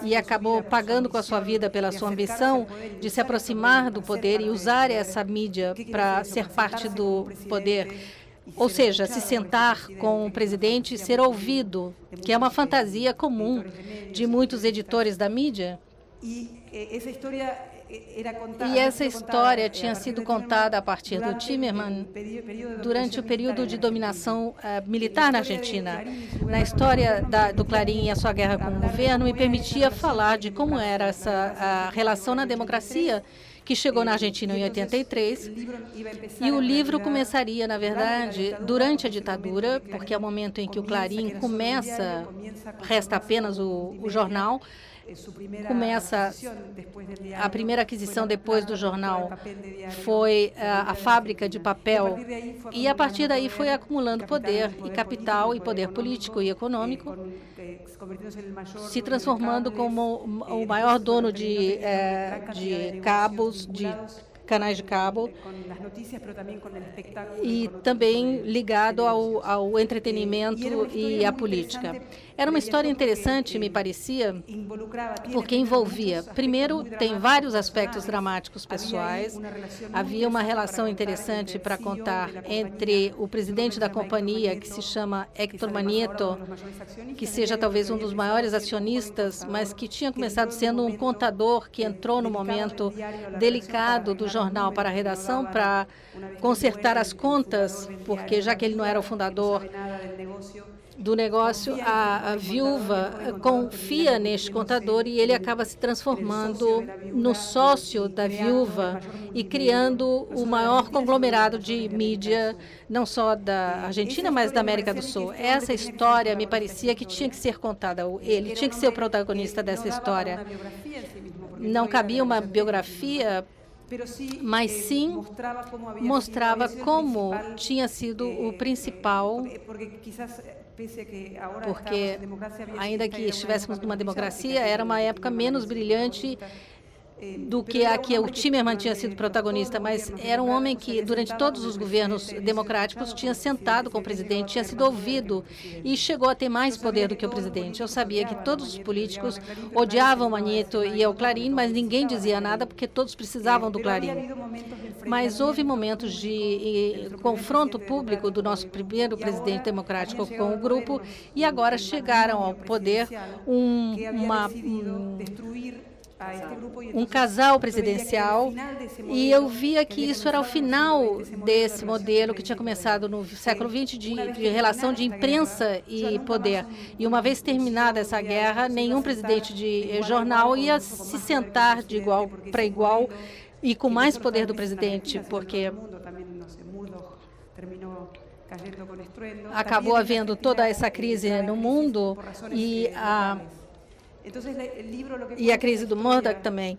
e acabou pagando com a sua vida pela sua ambição de se aproximar do poder e usar essa mídia para ser parte do poder. Ou seja, se sentar com o presidente e ser ouvido, que é uma fantasia comum de muitos editores da mídia. E essa história tinha sido contada a partir do Timerman durante o período de dominação uh, militar na Argentina. Na história da, do Clarim e a sua guerra com o governo, me permitia falar de como era essa relação na democracia que chegou na Argentina em 83. E o livro começaria, na verdade, durante a ditadura, porque é o momento em que o Clarim começa, resta apenas o, o jornal, começa a primeira aquisição depois do jornal. foi a, a fábrica de papel. E a partir daí foi acumulando poder e capital e poder político e econômico. se transformando como o maior dono de, é, de cabos, de canais de cabo. e também ligado ao, ao entretenimento e à política. Era uma história interessante, me parecia, porque envolvia, primeiro, tem vários aspectos dramáticos pessoais. Havia uma relação interessante para contar entre o presidente da companhia, que se chama Héctor Manieto, que seja talvez um dos maiores acionistas, mas que tinha começado sendo um contador que entrou no momento delicado do jornal para a redação para consertar as contas, porque já que ele não era o fundador do negócio, a, a, viúva confia neste contador e ele acaba se transformando no sócio da viúva e criando o maior conglomerado de mídia, não só da Argentina, mas da América do Sul. Essa história me parecia que tinha que ser contada, ele tinha que ser o protagonista dessa história. Não cabia uma biografia mas sim mostrava como tinha sido o principal porque, ainda que estivéssemos numa democracia, era uma época menos brilhante do que a que o Timerman tinha sido protagonista, mas era um homem que, durante todos os governos democráticos, tinha sentado com o presidente, tinha sido ouvido e chegou a ter mais poder do que o presidente. Eu sabia que todos os políticos odiavam Manito e o Clarim, mas ninguém dizia nada porque todos precisavam do Clarim. Mas houve momentos de confronto público do nosso primeiro presidente democrático com o grupo e agora chegaram ao poder um, uma, um, um casal presidencial e eu via que isso era o final desse modelo que tinha começado no século XX de, de relação de imprensa e poder. E uma vez terminada essa guerra, nenhum presidente de jornal ia se sentar de igual para igual e com mais poder do presidente, porque acabou havendo toda essa crise no mundo e a e a crise do Murdoch também.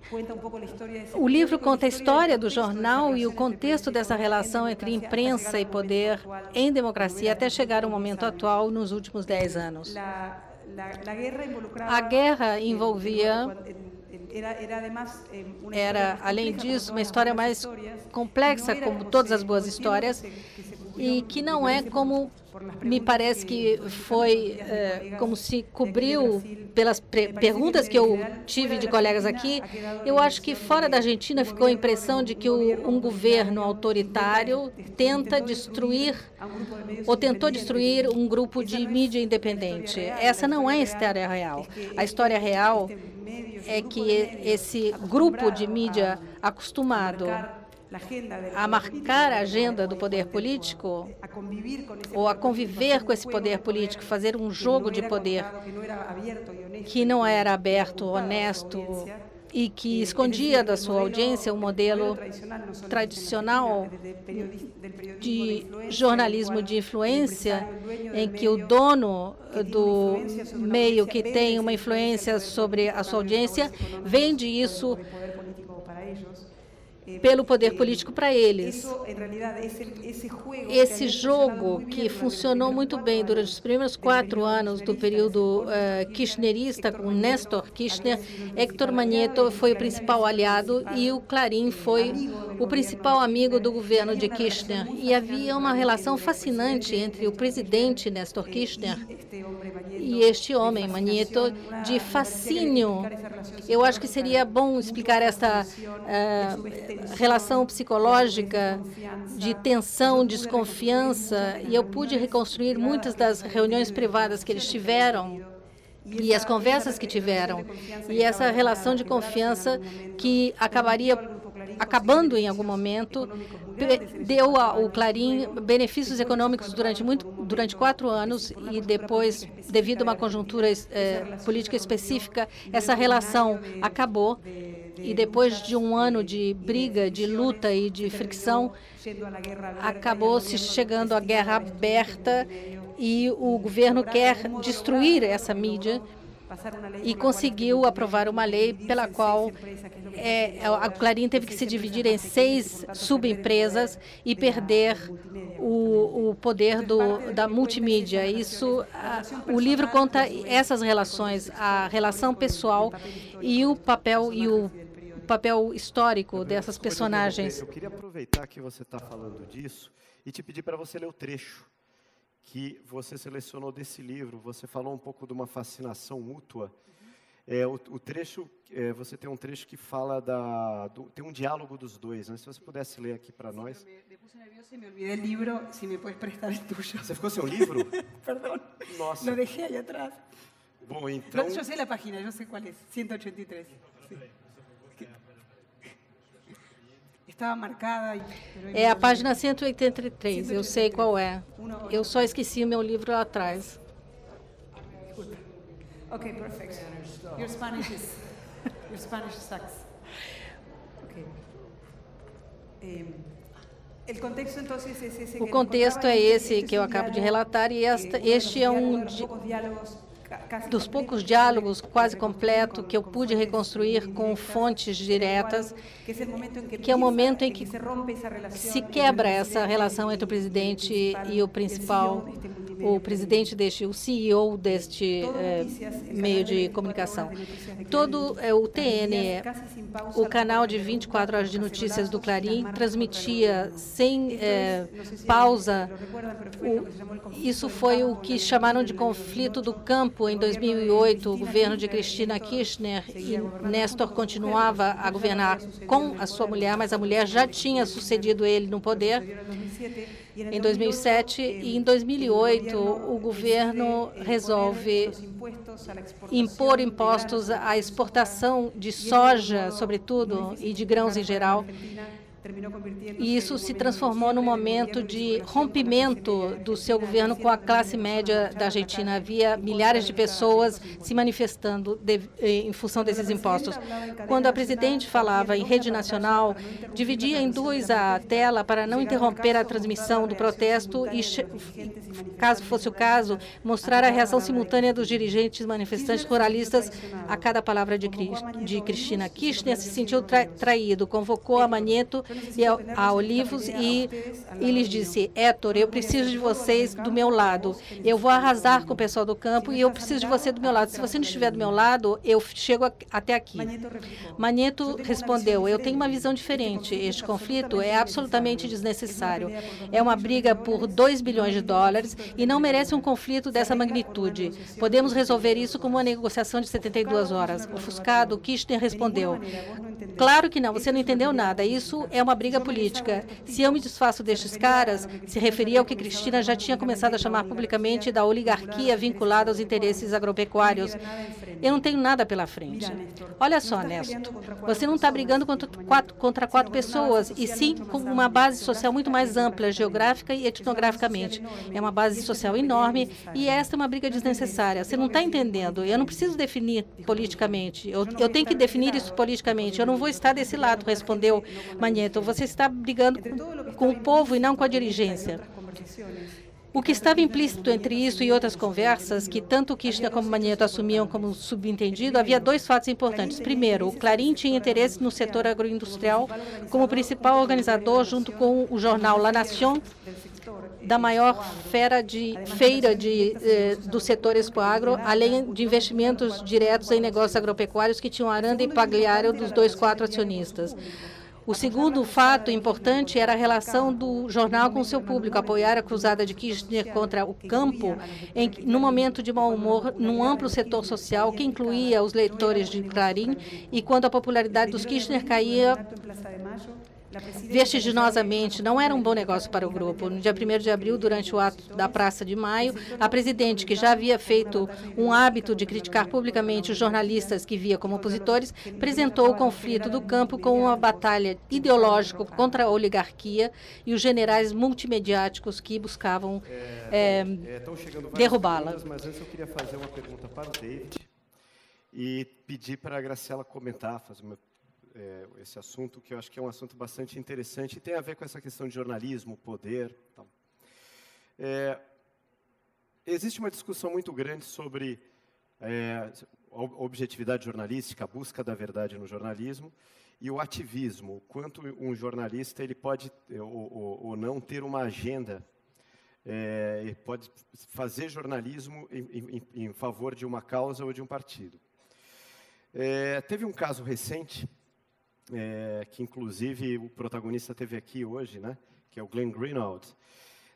O livro conta a história do jornal e o contexto dessa relação entre imprensa e poder em democracia até chegar ao momento atual nos últimos dez anos. A guerra envolvia era, além disso, uma história mais complexa, como todas as boas histórias, e que não é como me parece que foi é, como se cobriu pelas perguntas que eu tive de colegas aqui. Eu acho que fora da Argentina ficou a impressão de que o, um governo autoritário tenta destruir ou tentou destruir um grupo de mídia independente. Essa não é a história real. A história real é que esse grupo de mídia acostumado a marcar a agenda do poder político ou a conviver com esse poder político, fazer um jogo de poder que não era aberto, honesto e que escondia da sua audiência o modelo tradicional de jornalismo de influência, em que o dono do meio que tem uma influência sobre a sua audiência vende isso pelo poder político para eles. Esse jogo que funcionou muito bem durante os primeiros quatro anos do período uh, kirchnerista, com Néstor Kirchner, Héctor Magneto foi o principal aliado e o Clarim foi o principal amigo do governo de Kirchner. E havia uma relação fascinante entre o presidente Néstor Kirchner e este homem, Magneto, de fascínio. Eu acho que seria bom explicar esta uh, relação psicológica de tensão, desconfiança, e eu pude reconstruir muitas das reuniões privadas que eles tiveram e as conversas que tiveram, e essa relação de confiança que acabaria acabando em algum momento, deu ao Clarim benefícios econômicos durante, muito, durante quatro anos e depois, devido a uma conjuntura é, política específica, essa relação acabou e depois de um ano de briga, de luta e de fricção, acabou se chegando à guerra aberta e o governo quer destruir essa mídia e conseguiu aprovar uma lei pela qual é, a Clarim teve que se dividir em seis subempresas e perder o, o poder do, da multimídia. Isso, a, o livro conta essas relações, a relação pessoal e o papel e o papel histórico dessas personagens. Eu queria aproveitar que você está falando disso e te pedir para você ler o trecho que você selecionou desse livro. Você falou um pouco de uma fascinação mútua. É, o, o trecho, é, você tem um trecho que fala da, do, tem um diálogo dos dois. Né? Se você pudesse ler aqui para nós. Me livro, se me puedes prestar o tuyo. Você ficou sem o livro? Perdão. Nossa. Lo dejé aí atrás. Bom, então. Eu sei a página, eu sei qual é. 183. Sim. Estava marcada. É a página 183, eu sei qual é. Eu só esqueci o meu livro lá atrás. Ok, perfect. Your Spanish is, your Spanish sucks. Okay. O contexto é esse que eu acabo de relatar e esta, este é um dos poucos diálogos quase completo que eu pude reconstruir com fontes diretas, que é o momento em que se quebra essa relação entre o presidente e o principal, o presidente deste, o CEO deste é, meio de comunicação. Todo é, o TN, o canal de 24 horas de notícias do Clarim, transmitia sem é, pausa. O, isso foi o que chamaram de conflito do campo em 2008, o governo de Cristina Kirchner e Néstor continuava a governar com a sua mulher, mas a mulher já tinha sucedido ele no poder. Em 2007 e em 2008 o governo resolve impor impostos à exportação de soja, sobretudo, e de grãos em geral, e isso se transformou num momento de rompimento do seu governo com a classe média da Argentina. Havia milhares de pessoas se manifestando de, em função desses impostos. Quando a presidente falava em rede nacional, dividia em duas a tela para não interromper a transmissão do protesto e, caso fosse o caso, mostrar a reação simultânea dos dirigentes manifestantes ruralistas a cada palavra de, de Cristina. Kirchner se sentiu tra traído, convocou a Manheto e a Olivos e, e lhes disse, Héctor, eu preciso de vocês do meu lado. Eu vou arrasar com o pessoal do campo e eu preciso de você do meu lado. Se você não estiver do meu lado, eu chego até aqui. Manetto respondeu, eu tenho uma visão diferente. Este conflito é absolutamente desnecessário. É uma briga por 2 bilhões de dólares e não merece um conflito dessa magnitude. Podemos resolver isso com uma negociação de 72 horas. Ofuscado, Kirchner respondeu, Claro que não, você não entendeu nada. Isso é uma briga política. Se eu me desfaço destes caras, se referia ao que Cristina já tinha começado a chamar publicamente da oligarquia vinculada aos interesses agropecuários. Eu não tenho nada pela frente. Olha só, Nesto, você não está brigando contra quatro, contra quatro pessoas, e sim com uma base social muito mais ampla, geográfica e etnograficamente. É uma base social enorme e esta é uma briga desnecessária. Você não está entendendo. Eu não preciso definir politicamente. Eu, eu tenho que definir isso politicamente. Eu não vou estar desse lado, respondeu Você está brigando com, o povo e não com a dirigência. O que estava implícito entre isso e outras conversas, que tanto Kirchner como Magneto assumiam como subentendido, havia dois fatos importantes. Primeiro, o Clarim tinha interesse no setor agroindustrial como principal organizador, junto com o jornal La Nation, da maior feira de, feira de, eh, do setor expoagro, além de investimentos diretos em negócios agropecuários que tinham Aranda e Pagliaro dos dois quatro acionistas. O segundo fato importante era a relação do jornal com seu público, apoiar a cruzada de Kirchner contra o campo, em, no momento de mau humor, num amplo setor social que incluía os leitores de Clarim, e quando a popularidade dos Kirchner caía vertiginosamente. Não era um bom negócio para o grupo. No dia 1 de abril, durante o ato da Praça de Maio, a presidente, que já havia feito um hábito de criticar publicamente os jornalistas que via como opositores, apresentou o conflito do campo como uma batalha ideológica contra a oligarquia e os generais multimediáticos que buscavam é, é, derrubá-la. Mas antes eu queria fazer uma pergunta para o David e pedir para a Graciela comentar, fazer uma é, esse assunto, que eu acho que é um assunto bastante interessante e tem a ver com essa questão de jornalismo, poder. Tal. É, existe uma discussão muito grande sobre é, objetividade jornalística, a busca da verdade no jornalismo e o ativismo, quanto um jornalista ele pode é, ou, ou, ou não ter uma agenda, é, pode fazer jornalismo em, em, em, favor de uma causa ou de um partido. É, teve um caso recente é, que inclusive o protagonista teve aqui hoje, né, que é o Glenn Greenwald.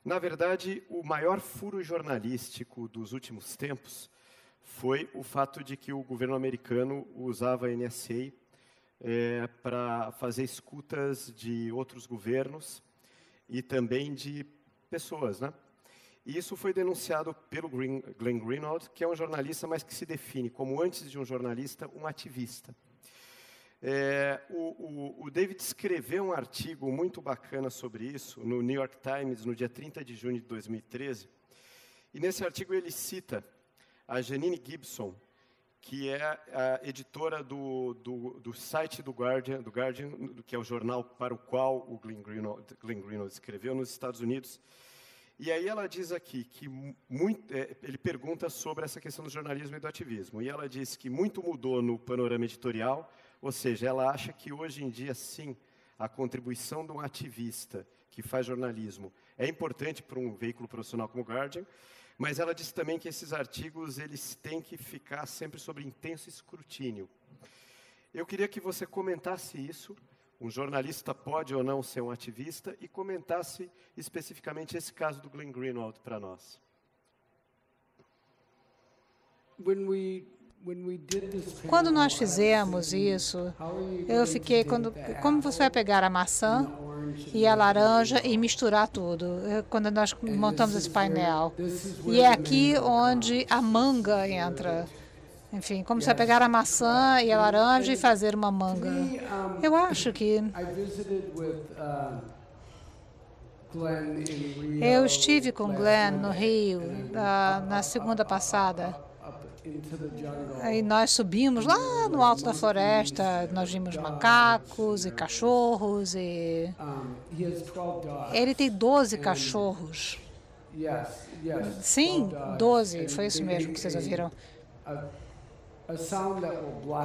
Na verdade, o maior furo jornalístico dos últimos tempos foi o fato de que o governo americano usava a NSA é, para fazer escutas de outros governos e também de pessoas, né? E isso foi denunciado pelo Green, Glenn Greenwald, que é um jornalista, mas que se define como, antes de um jornalista, um ativista. É, o, o, o, David escreveu um artigo muito bacana sobre isso no New York Times no dia 30 de junho de 2013. E nesse artigo ele cita a Janine Gibson, que é a editora do, do, do site do Guardian, do Guardian, que é o jornal para o qual o Glenn Greenwald, Glenn Greenwald escreveu nos Estados Unidos. E aí ela diz aqui que muito, é, ele pergunta sobre essa questão do jornalismo e do ativismo. E ela diz que muito mudou no panorama editorial ou seja, ela acha que hoje em dia, sim, a contribuição de um ativista que faz jornalismo é importante para um veículo profissional como o Guardian, mas ela diz também que esses artigos eles têm que ficar sempre sob intenso escrutínio. Eu queria que você comentasse isso. Um jornalista pode ou não ser um ativista e comentasse especificamente esse caso do Glenn Greenwald para nós. When we quando nós fizemos isso, eu fiquei quando como você vai pegar a maçã e a laranja e misturar tudo? Quando nós montamos esse painel. E é aqui onde a manga entra. Enfim, como você pegar a maçã e a laranja e fazer uma manga. Eu acho que eu estive com Glenn no Rio uh, na segunda passada. Aí nós subimos lá no alto da floresta, nós vimos macacos e cachorros e ele tem 12 cachorros. Sim, 12, foi isso mesmo que vocês ouviram.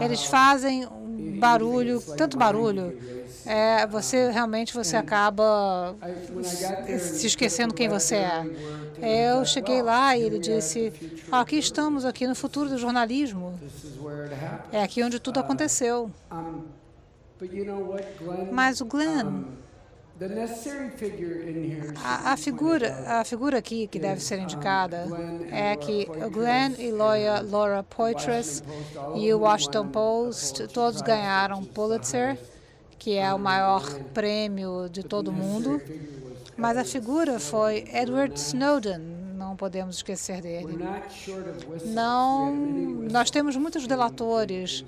Eles fazem um barulho, tanto barulho, é, você realmente você acaba se esquecendo quem você é. Eu cheguei lá e ele disse, ah, aqui estamos, aqui no futuro do jornalismo. É aqui onde tudo aconteceu. Mas o Glenn A, a, figura, a figura aqui que deve ser indicada é que Glenn e Laura, Laura Poitras e o Washington Post todos ganharam Pulitzer, que é o maior prêmio de todo mundo. Mas a figura foi Edward Snowden, não podemos esquecer dele. Não, nós temos muitos delatores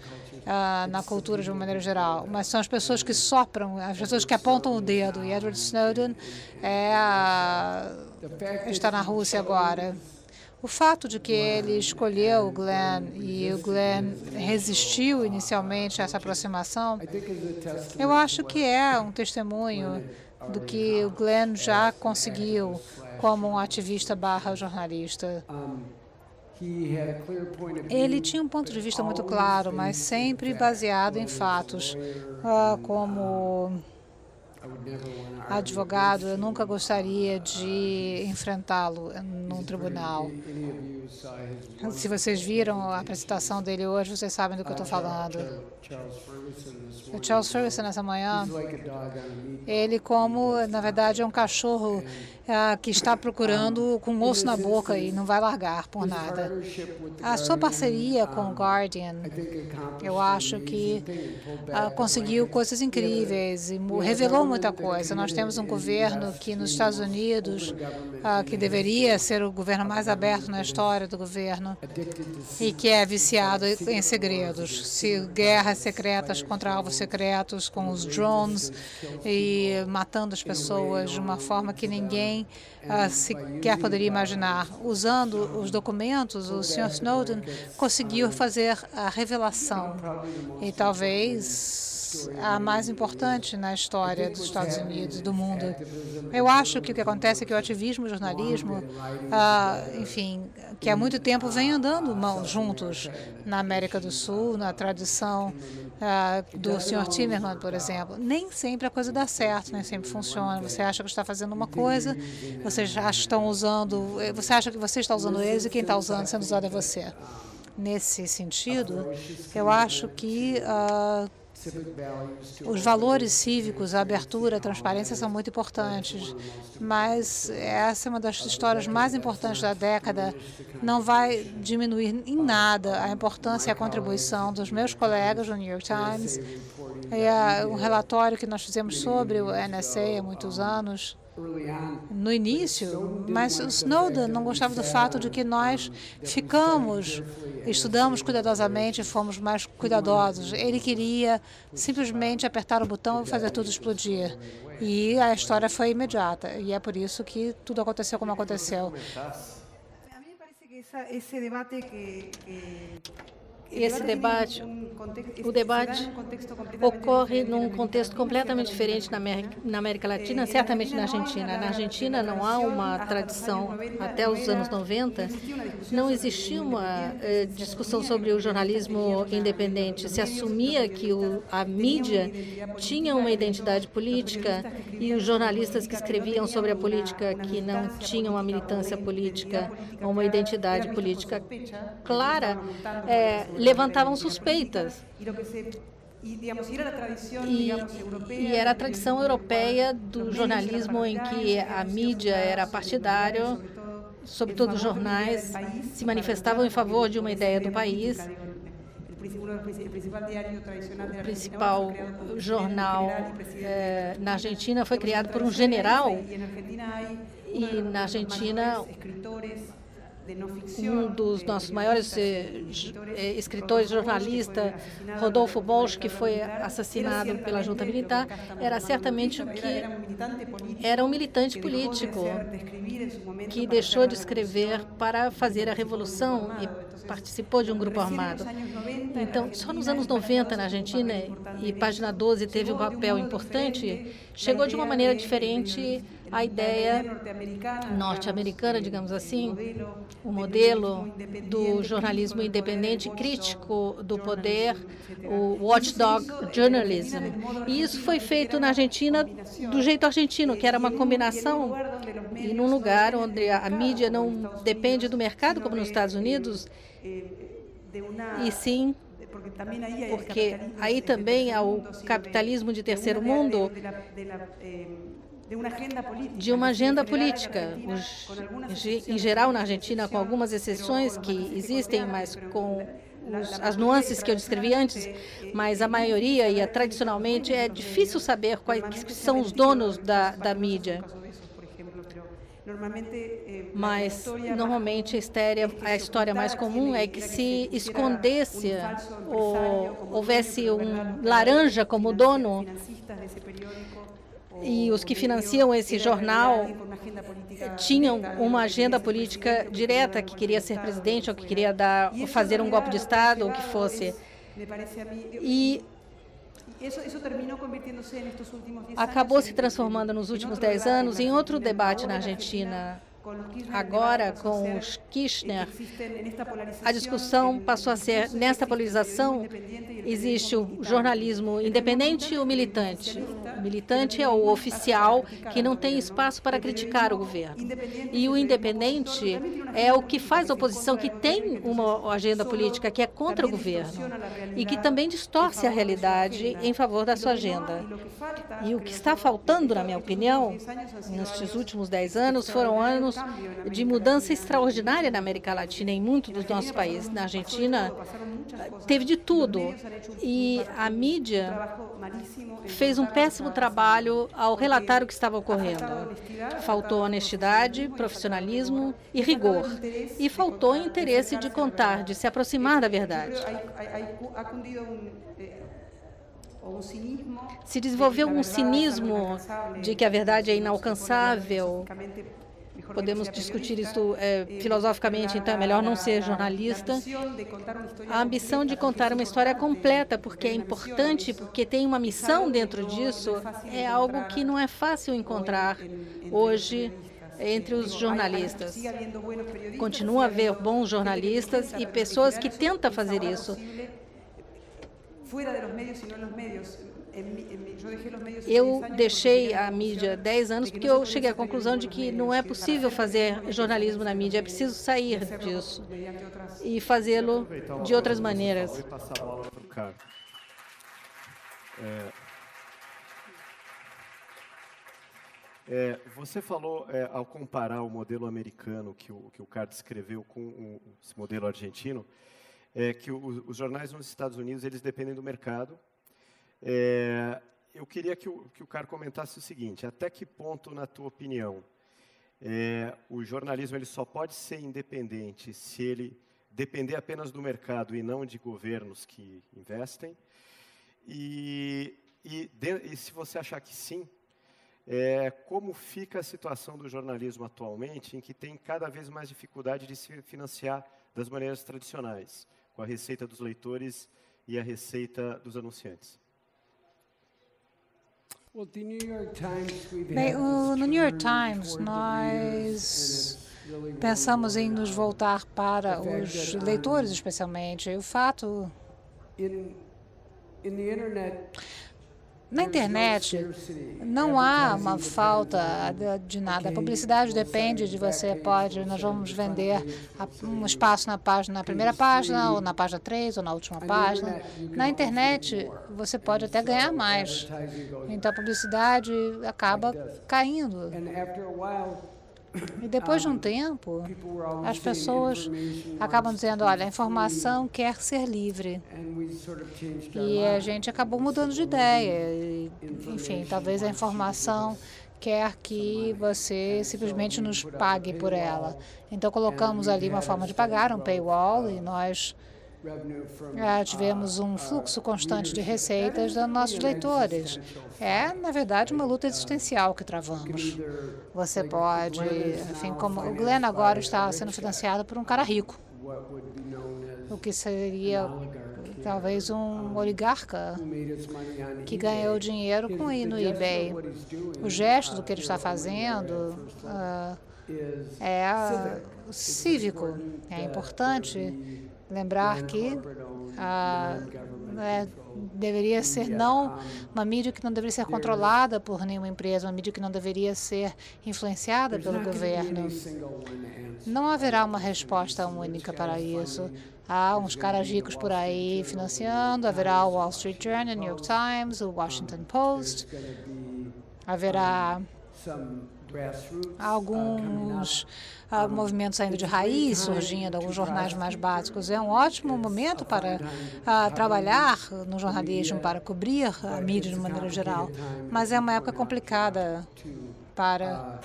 uh, na cultura de uma maneira geral, mas são as pessoas que sopram, as pessoas que apontam o dedo. E Edward Snowden é a, está na Rússia agora. O fato de que ele escolheu o Glenn e o Glenn resistiu inicialmente a essa aproximação, eu acho que é um testemunho do que o Glenn já conseguiu como um ativista barra jornalista. Ele tinha um ponto de vista muito claro, mas sempre baseado em fatos, ah, como advogado, eu nunca gostaria de enfrentá-lo num tribunal. Se vocês viram a apresentação dele hoje, vocês sabem do que eu estou falando. O Charles Ferguson, nessa manhã, ele como, na verdade, é um cachorro ah, que está procurando com osso na boca e não vai largar por nada. A sua parceria com o Guardian, eu acho que ah, conseguiu coisas incríveis e revelou muita coisa. Nós temos um governo que nos Estados Unidos, ah, que deveria ser o governo mais aberto na história do governo e que é viciado em segredos. Se guerras secretas contra alvos secretos, com os drones e matando as pessoas de uma forma que ninguém uh, sequer poderia imaginar. Usando os documentos, o Sr. Snowden conseguiu fazer a revelação e talvez a mais importante na história dos Estados Unidos, do mundo. Eu acho que o que acontece é que o ativismo e o jornalismo, ah, enfim, que há muito tempo vem andando juntos na América do Sul, na tradição ah, do Sr. Timmerman, por exemplo. Nem sempre a coisa dá certo, nem sempre funciona. Você acha que está fazendo uma coisa, vocês estão usando, você acha que você está usando eles e quem está usando, sendo usado é você. Nesse sentido, eu acho que uh, os valores cívicos, a abertura, a transparência são muito importantes, mas essa é uma das histórias mais importantes da década. Não vai diminuir em nada a importância e a contribuição dos meus colegas do New York Times. É um relatório que nós fizemos sobre o NSA há muitos anos no início, mas Snowden não gostava do fato de que nós ficamos, estudamos cuidadosamente fomos mais cuidadosos. Ele queria simplesmente apertar o botão e fazer tudo explodir. E a história foi imediata. E é por isso que tudo aconteceu como aconteceu. A mim parece que esse debate que esse debate, o debate ocorre num contexto completamente diferente na América, Latina, certamente na Argentina. Na Argentina não há uma tradição, até os anos 90, não existia uma eh, discussão sobre o jornalismo independente. Se assumia que o, a mídia tinha uma identidade política e os jornalistas que escreviam sobre a política que não tinham uma militância política ou uma identidade política clara, é, levantavam suspeitas. E, e, era a tradição europeia do jornalismo em que a mídia era partidário, sobretudo os jornais, se manifestavam em favor de uma ideia do país. O principal jornal eh, na Argentina foi criado por um general e na Argentina um dos nossos maiores eh, eh, escritores, jornalista, Rodolfo Bosch, que foi assassinado pela junta militar, era certamente o que era um militante político que deixou de escrever para fazer a revolução e participou de um grupo armado. Então, só nos anos 90 na Argentina, e página 12 teve um papel importante, chegou de uma maneira diferente a ideia norte-americana, digamos assim, o modelo do jornalismo independente crítico do poder, o watchdog journalism. E isso foi feito na Argentina do jeito argentino, que era uma combinação e num lugar onde a mídia não depende do mercado, como nos Estados Unidos, e sim porque aí também há o capitalismo de terceiro mundo de uma agenda política. Os, em geral, na Argentina, com algumas exceções que existem, mas com os, as nuances que eu descrevi antes, mas a maioria e a, tradicionalmente é difícil saber quais são os donos da, da mídia. Mas, normalmente, a história, a história mais comum é que se escondesse ou houvesse um laranja como dono e os que financiam esse jornal tinham uma agenda política direta que queria ser presidente ou que queria dar, fazer um golpe de Estado ou que fosse. E acabou se transformando nos últimos dez anos em outro debate na Argentina Agora, com os Kirchner, a discussão passou a ser, nesta polarização, existe o jornalismo independente e o militante. O militante é o oficial que não tem espaço para criticar o governo. E o independente é o que faz a oposição, que tem uma agenda política que é contra o governo e que também distorce a realidade em favor da sua agenda. E o que está faltando, na minha opinião, nestes últimos dez anos, foram anos de mudança extraordinária na América Latina, em muitos dos nossos países. Na Argentina, teve de tudo. E a mídia fez um péssimo trabalho ao relatar o que estava ocorrendo. Faltou honestidade, profissionalismo e rigor. E faltou interesse de contar, de se aproximar da verdade. Se desenvolveu um cinismo de que a verdade é inalcançável podemos discutir isso é, filosoficamente, então é melhor não ser jornalista. A ambição de contar uma história completa, porque é importante, porque tem uma missão dentro disso, é algo que não é fácil encontrar hoje entre os jornalistas. Continua a haver bons jornalistas e pessoas que tentam fazer isso. Eu deixei a mídia 10 anos porque eu cheguei à conclusão de que não é possível fazer jornalismo na mídia, é preciso sair disso e fazê-lo de outras maneiras. É, é, você falou, é, ao comparar o modelo americano que o, que o Card descreveu com o, esse modelo argentino, é que o, os jornais nos Estados Unidos eles dependem do mercado é, eu queria que o, que o cara comentasse o seguinte: até que ponto, na tua opinião, é, o jornalismo ele só pode ser independente se ele depender apenas do mercado e não de governos que investem? E, e, de, e se você achar que sim, é, como fica a situação do jornalismo atualmente, em que tem cada vez mais dificuldade de se financiar das maneiras tradicionais, com a receita dos leitores e a receita dos anunciantes? Bem, no New York Times, nós pensamos em nos voltar para os leitores, especialmente. E o fato. Na internet, não há uma falta de nada. A publicidade depende de você pode, nós vamos vender um espaço na página, na primeira página, ou na página 3, ou na última página. Na internet, você pode até ganhar mais. Então, a publicidade acaba caindo. E depois de um tempo, as pessoas acabam dizendo: olha, a informação quer ser livre. E a gente acabou mudando de ideia. Enfim, talvez a informação quer que você simplesmente nos pague por ela. Então, colocamos ali uma forma de pagar, um paywall, e nós ah, tivemos um fluxo constante de receitas dos nossos leitores. É, na verdade, uma luta existencial que travamos. Você pode, enfim, como o Glenn agora está sendo financiado por um cara rico, o que seria talvez um oligarca que ganhou dinheiro com ir no eBay. O gesto do que ele está fazendo uh, é cívico, é importante lembrar que ah, é, deveria ser não uma mídia que não deveria ser controlada por nenhuma empresa, uma mídia que não deveria ser influenciada pelo governo. Não haverá uma resposta única para isso. Há uns caras ricos por aí financiando, haverá o Wall Street Journal, New York Times, o Washington Post, haverá alguns uh, movimentos saindo de raiz, surgindo, alguns jornais mais básicos. É um ótimo momento para uh, trabalhar no jornalismo, para cobrir a mídia de maneira geral, mas é uma época complicada para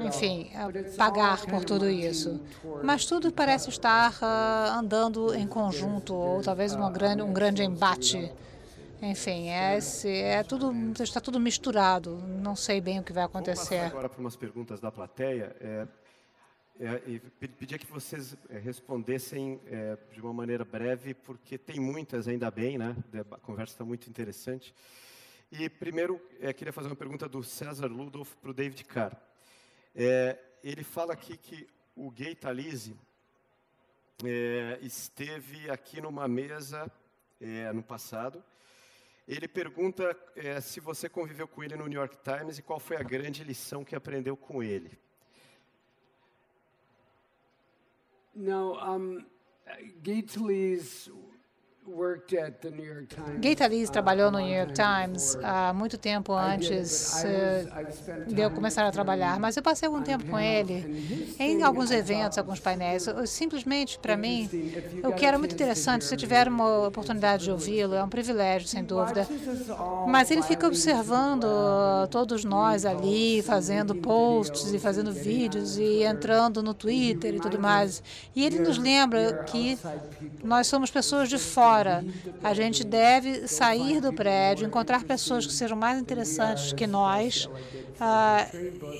enfim, pagar por tudo isso. Mas tudo parece estar uh, andando em conjunto, ou talvez grande, um grande embate. Enfim, é, é tudo, está tudo misturado. Não sei bem o que vai acontecer. Vamos agora para umas perguntas da plateia. É, é, e pedia que vocês é, respondessem é, de uma maneira breve, porque tem muitas, ainda bem, né? A conversa está muito interessante. E primeiro, é, queria fazer uma pergunta do César Ludolf para o David Carr. É, ele fala aqui que o Gay Talise é, esteve aqui numa mesa é, no passado. Ele pergunta é, se você conviveu com ele no New York Times e qual foi a grande lição que aprendeu com ele. Não, um, Gay Talese Gaita Lees trabalhou no New York Times há muito tempo antes eh, de eu começar a trabalhar, mas eu passei algum tempo com ele em alguns eventos, alguns painéis. Simplesmente, para mim, o que era muito interessante, se tiver uma oportunidade de ouvi-lo, é um privilégio, sem dúvida. Mas ele fica observando todos nós ali, fazendo posts e fazendo vídeos e entrando no Twitter e tudo mais. E ele nos lembra que nós somos pessoas de fora fora. A gente deve sair do prédio, encontrar pessoas que sejam mais interessantes que nós ah,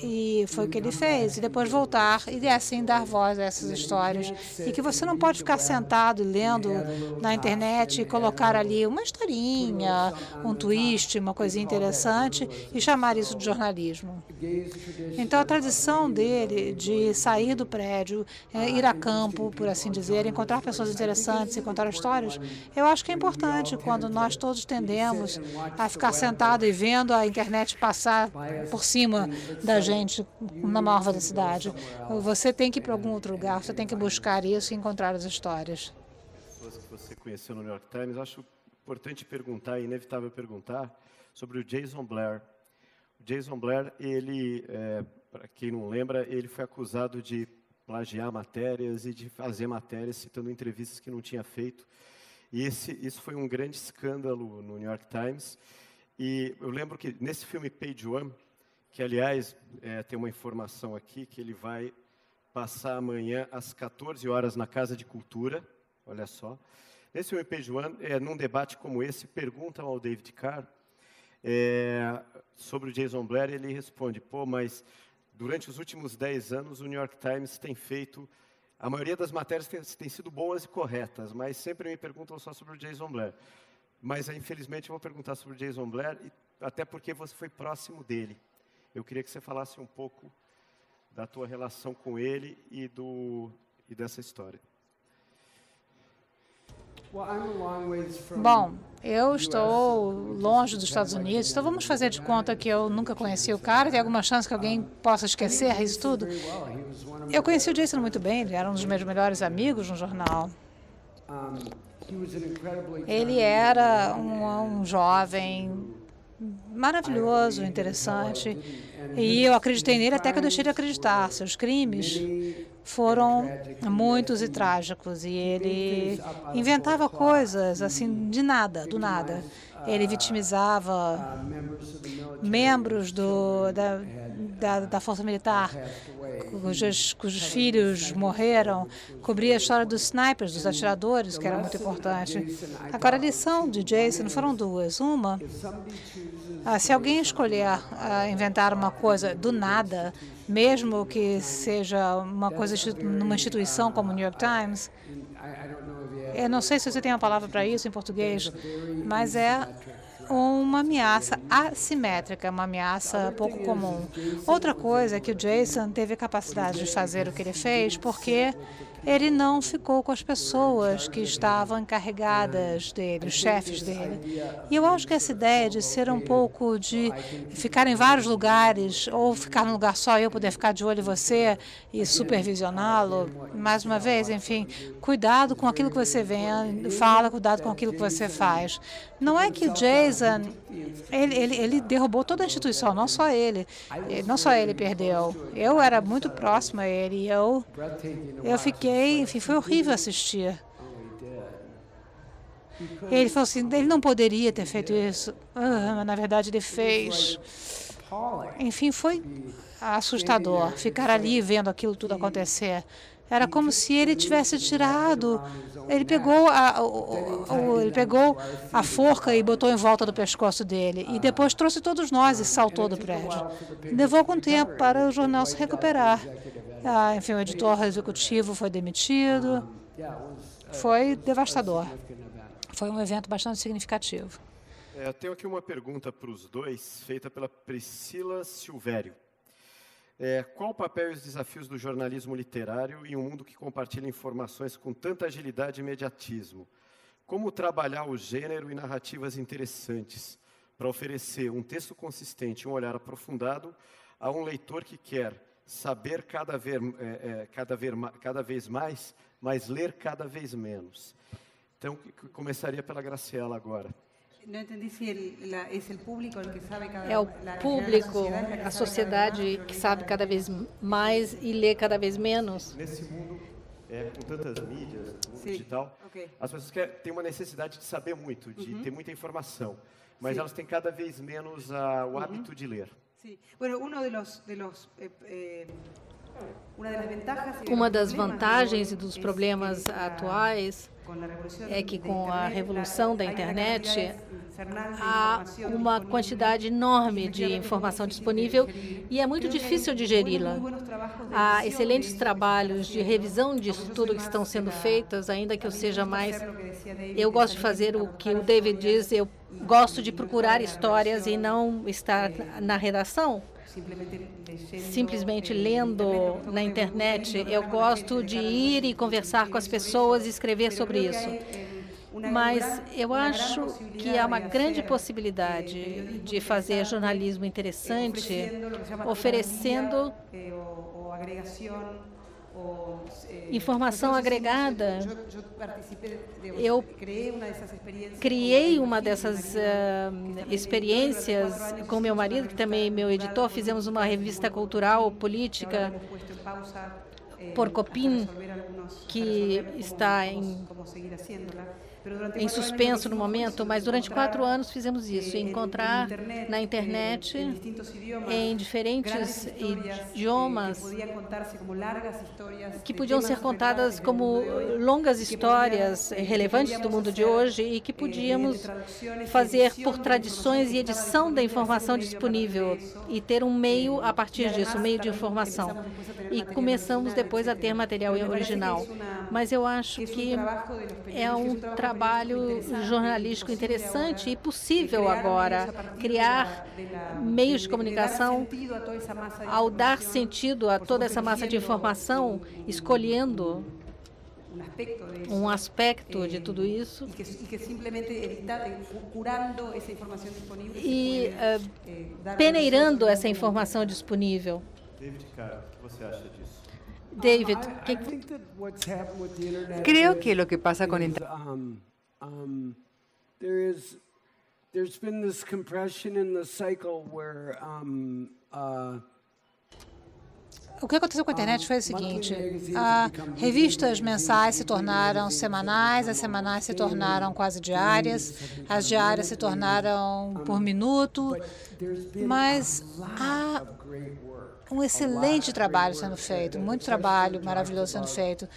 e foi o que ele fez. E depois voltar e assim dar voz a essas histórias. E que você não pode ficar sentado lendo na internet e colocar ali uma historinha, um twist, uma coisinha interessante e chamar isso de jornalismo. Então a tradição dele de sair do prédio, é, ir a campo, por assim dizer, encontrar pessoas interessantes e contar histórias, eu acho que é importante quando nós todos tendemos a ficar sentado e vendo a internet passar por cima da gente na maior da cidade. Você tem que ir para algum outro lugar, você tem que buscar isso e encontrar as histórias. Que você conheceu no New York Times, acho importante perguntar, inevitável perguntar, sobre o Jason Blair. O Jason Blair, ele, é, para quem não lembra, ele foi acusado de plagiar matérias e de fazer matérias citando entrevistas que não tinha feito. E esse, isso foi um grande escândalo no New York Times. E eu lembro que nesse filme Page One, que aliás é, tem uma informação aqui que ele vai passar amanhã às 14 horas na Casa de Cultura, olha só. Nesse MP Joan, é, num debate como esse, perguntam ao David Carr é, sobre o Jason Blair, ele responde, pô, mas durante os últimos 10 anos o New York Times tem feito, a maioria das matérias tem, tem sido boas e corretas, mas sempre me perguntam só sobre o Jason Blair. Mas, infelizmente, eu vou perguntar sobre o Jason Blair, até porque você foi próximo dele. Eu queria que você falasse um pouco da tua relação com ele e, do, e dessa história. Bom, eu estou longe dos Estados Unidos, então vamos fazer de conta que eu nunca conheci o cara. Tem alguma chance que alguém possa esquecer isso tudo? Eu conheci o Jason muito bem, ele era um dos meus melhores amigos no jornal. Ele era um, um jovem maravilhoso, interessante. E eu acreditei nele até que eu deixei de acreditar. Seus crimes foram muitos e trágicos. E ele inventava coisas assim, de nada, do nada. Ele vitimizava membros do, da, da, da Força Militar, cujos, cujos filhos morreram, cobria a história dos snipers, dos atiradores, que era muito importante. Agora, a lição de Jason foram duas. Uma, ah, se alguém escolher ah, inventar uma coisa do nada, mesmo que seja uma coisa numa instituição como o New York Times, eu não sei se você tem uma palavra para isso em português, mas é uma ameaça assimétrica, uma ameaça pouco comum. Outra coisa é que o Jason teve capacidade de fazer o que ele fez porque ele não ficou com as pessoas que estavam encarregadas dele, os chefes dele. E eu acho que essa ideia de ser um pouco de ficar em vários lugares, ou ficar num lugar só, eu poder ficar de olho em você e supervisioná-lo, mais uma vez, enfim, cuidado com aquilo que você vê, fala, cuidado com aquilo que você faz. Não é que Jason, ele, ele, ele derrubou toda a instituição, não só ele, não só ele perdeu. Eu era muito próximo a ele e eu, eu fiquei, enfim, foi horrível assistir. Ele falou assim, ele não poderia ter feito isso, ah, mas na verdade ele fez. Enfim, foi assustador ficar ali vendo aquilo tudo acontecer. Era como se ele tivesse tirado. Ele pegou a, o, o, ele pegou a forca e botou em volta do pescoço dele. E depois trouxe todos nós e saltou do prédio. Levou algum tempo para o jornal se recuperar. Ah, enfim, o editor executivo foi demitido. Foi devastador. Foi um evento bastante significativo. É, tenho aqui uma pergunta para os dois, feita pela Priscila Silvério. É, qual o papel e os desafios do jornalismo literário em um mundo que compartilha informações com tanta agilidade e imediatismo? Como trabalhar o gênero e narrativas interessantes para oferecer um texto consistente um olhar aprofundado a um leitor que quer saber cada vez, é, é, cada, vez, cada vez mais, mas ler cada vez menos? Então, começaria pela Graciela agora. É o público, a sociedade que sabe cada vez mais e lê cada vez menos. Nesse mundo, é, com tantas mídias, mundo Sim. digital, okay. as pessoas querem, têm uma necessidade de saber muito, de uhum. ter muita informação, mas Sim. elas têm cada vez menos uh, o uhum. hábito de ler. Sim. Bueno, uno de los, de los eh, eh, uma das vantagens e dos problemas atuais é que com a revolução da internet há uma quantidade enorme de informação disponível e é muito difícil digeri-la. Há excelentes trabalhos de revisão disso tudo que estão sendo feitos, ainda que eu seja mais. Eu gosto de fazer o que o David diz, eu gosto de procurar histórias e não estar na redação simplesmente lendo na internet. Eu gosto de ir e conversar com as pessoas e escrever sobre isso. Mas eu acho que há uma grande possibilidade de fazer jornalismo interessante, oferecendo informação agregada. Eu criei uma dessas uh, experiências com meu marido, que também é meu editor. Fizemos uma revista cultural política por Copim, que está em em suspenso no momento, mas durante quatro anos fizemos isso, encontrar na internet, em diferentes idiomas, que podiam ser contadas como longas histórias relevantes do mundo de hoje e que podíamos fazer por tradições e edição da informação disponível e ter um meio a partir disso, um meio de informação. E começamos depois a ter material original. Mas eu acho que é um trabalho trabalho jornalístico interessante e possível agora criar meios de comunicação ao dar sentido a toda essa massa de informação, escolhendo um aspecto de tudo isso e uh, peneirando essa informação disponível. David, cara, o que você acha disso? David, que... creo que lo que pasa con internet there is there's been this compression in the cycle where um, uh, o que aconteceu com a internet foi o seguinte: a, revistas mensais se tornaram semanais, as semanais se tornaram quase diárias, as diárias se tornaram por minuto, mas há um excelente trabalho sendo feito, muito trabalho maravilhoso sendo feito.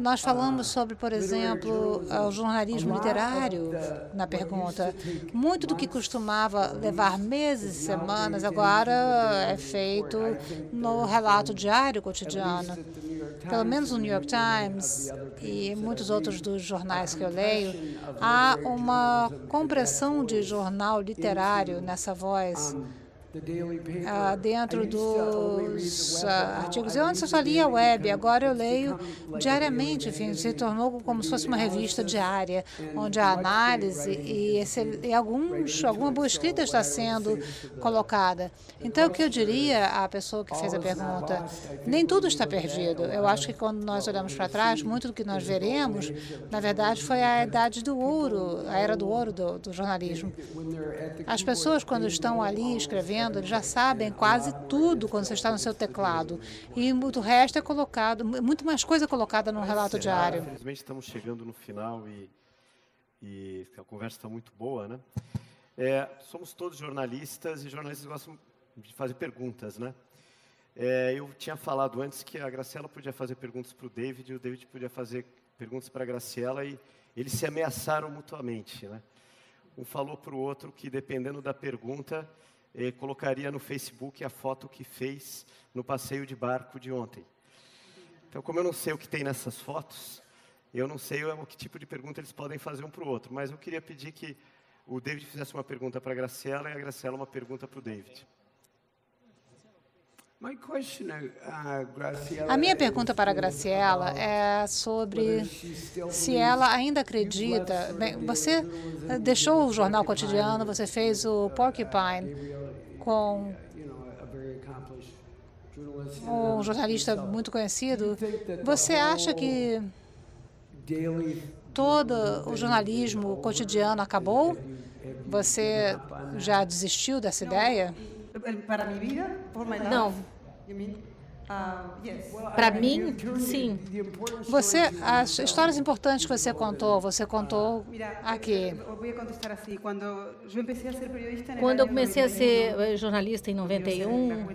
Nós falamos sobre, por exemplo, o jornalismo literário na pergunta. Muito do que costumava levar meses e semanas agora é feito no relato diário cotidiano. Pelo menos no New York Times e muitos outros dos jornais que eu leio, há uma compressão de jornal literário nessa voz uh, dentro dos uh, artigos. Eu antes só lia web, agora eu leio diariamente, enfim, se tornou como se fosse uma revista diária, onde a análise e, esse, e alguns, alguma boa escrita está sendo colocada. Então, o que eu diria à pessoa que fez a pergunta, nem tudo está perdido. Eu acho que quando nós olhamos para trás, muito do que nós veremos, na verdade, foi a idade do ouro, a era do ouro do, do jornalismo. As pessoas, quando estão ali escrevendo, eles já sabem quase tudo quando você está no seu teclado. E o resto é colocado, muito mais coisa colocada no relato diário. Infelizmente estamos chegando no final e, e a conversa está muito boa, né? É, somos todos jornalistas e jornalistas gostam de fazer perguntas, né? É, eu tinha falado antes que a Graciela podia fazer perguntas para o David e o David podia fazer perguntas para a Graciela e eles se ameaçaram mutuamente, né? Um falou para o outro que, dependendo da pergunta, eh, colocaria no Facebook a foto que fez no passeio de barco de ontem. Então, como eu não sei o que tem nessas fotos, eu não sei o que tipo de pergunta eles podem fazer um para o outro, mas eu queria pedir que o David fizesse uma pergunta para a Graciela e a Graciela uma pergunta para o David. Uh, a minha pergunta para a Graciela é sobre se ela ainda acredita. Bem, você deixou o jornal cotidiano, você fez o Porcupine com um jornalista muito conhecido. Você acha que todo o jornalismo cotidiano acabou? Você já desistiu dessa ideia? Para minha vida? Não. Para mim, sim. Você, as histórias importantes que você contou, você contou aqui. Quando eu comecei a ser eh, jornalista em 91,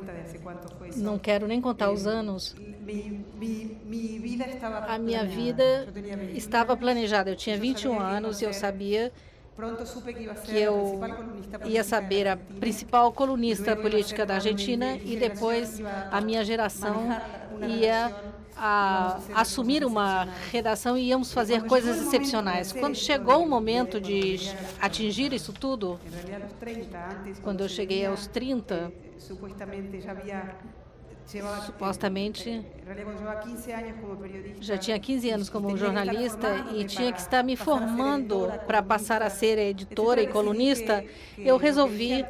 não quero nem contar os anos. A minha vida estava planejada. Eu tinha 21 anos e eu sabia que eu ia saber a principal colunista política da Argentina e depois a minha geração ia a assumir uma redação e íamos fazer coisas excepcionais. Quando chegou o momento de atingir isso tudo, quando eu cheguei aos 30, supostamente. já tinha 15 anos como jornalista e tinha que estar me formando para passar a ser editora e colunista, eu resolvi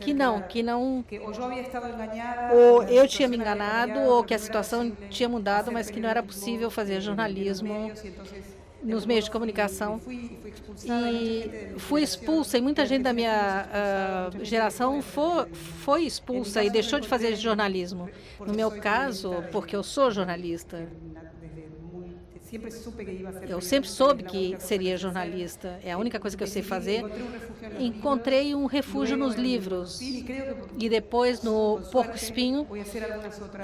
que não, que não, ou eu tinha me enganado ou que a situação tinha mudado, mas que não era possível fazer jornalismo nos meios de comunicação e fui expulsa e muita gente da minha uh, geração foi, foi expulsa e deixou de fazer jornalismo. No meu caso, porque eu sou jornalista. Eu sempre soube que seria jornalista. É a única coisa que eu sei fazer. Encontrei um refúgio nos livros e depois no Porco Espinho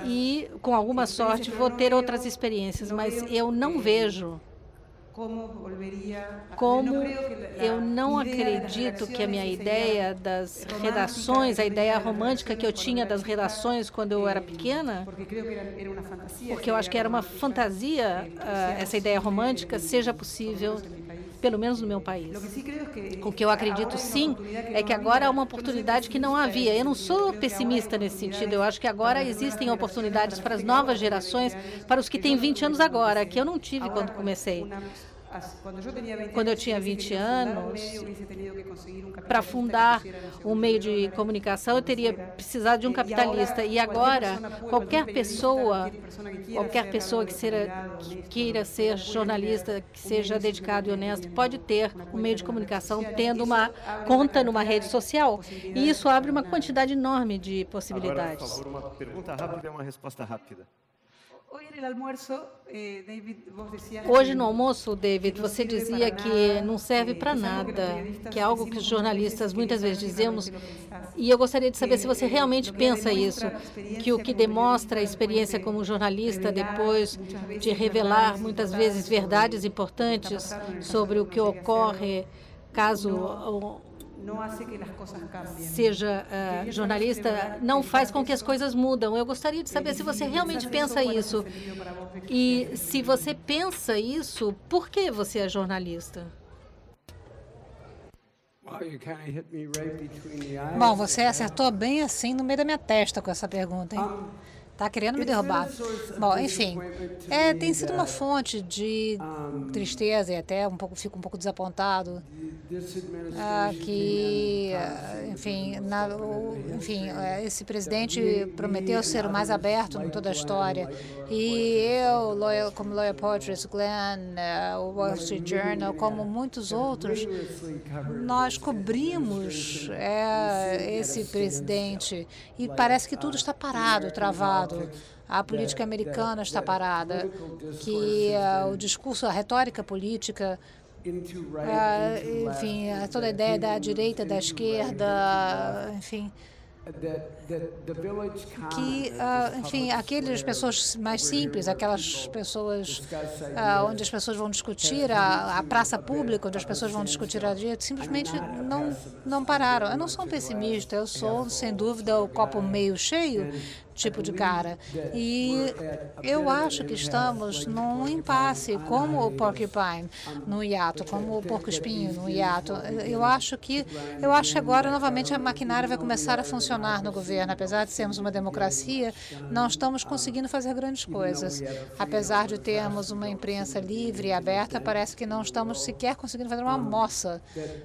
e com alguma sorte vou ter outras experiências, mas eu não vejo como eu não acredito que a minha ideia das redações, a ideia romântica que eu tinha das redações quando eu era pequena, porque eu acho que era uma fantasia uh, essa ideia romântica, seja possível pelo menos no meu país. O que eu acredito sim é que agora há uma oportunidade que não havia. Eu não sou pessimista nesse sentido. Eu acho que agora existem oportunidades para as novas gerações, para os que têm 20 anos agora, que eu não tive quando comecei. Quando eu tinha 20 anos, para fundar um meio de comunicação, eu teria precisado de um capitalista. E agora, qualquer pessoa, qualquer pessoa que, que queira ser jornalista, que seja dedicado e honesto, pode ter um meio de comunicação tendo uma conta numa rede social. E isso abre uma quantidade enorme de possibilidades. Agora, por favor, uma pergunta rápida e uma resposta rápida. Eh, Hoje no almoço, David, você dizia que não serve para nada, que é algo que os jornalistas muitas vezes dizemos, e eu gostaria de saber se você realmente pensa isso, que o que demonstra a experiência como jornalista depois de revelar muitas vezes verdades importantes sobre o que ocorre caso seja uh, jornalista, não faz com que as coisas mudam. Eu gostaria de saber se você realmente pensa isso. E se você pensa isso, por que você é jornalista? Bom, você acertou bem assim no meio da minha testa com essa pergunta, hein? Está querendo me derrubar. Bom, enfim, é, tem sido uma fonte de tristeza e até um pouco fico um pouco desapontado. ah, que, enfim, na, enfim, é, esse presidente prometeu ser o mais aberto em toda a história. E eu, loyal, como Lawyer Portraits, Glenn, uh, o Wall Street Journal, como muitos outros, nós cobrimos é, esse presidente. E parece que tudo está parado, travado a política americana está parada, que uh, o discurso, a retórica política Uh, enfim, toda a ideia da direita, da esquerda, enfim, que, enfim, aquelas pessoas mais simples, aquelas pessoas onde as pessoas vão discutir a, a, praça pública, onde as pessoas vão discutir a direita, simplesmente não, não pararam. Eu não sou um pessimista, eu sou, sem dúvida, o copo meio cheio, tipo de cara. E eu acho que estamos num impasse, como o porcupine no hiato, como o porco-espinho no hiato. Eu acho que eu acho que agora novamente a maquinária vai começar a funcionar no governo. Apesar de sermos uma democracia, não estamos conseguindo fazer grandes coisas. Apesar de termos uma imprensa livre e aberta, parece que não estamos sequer conseguindo fazer uma moça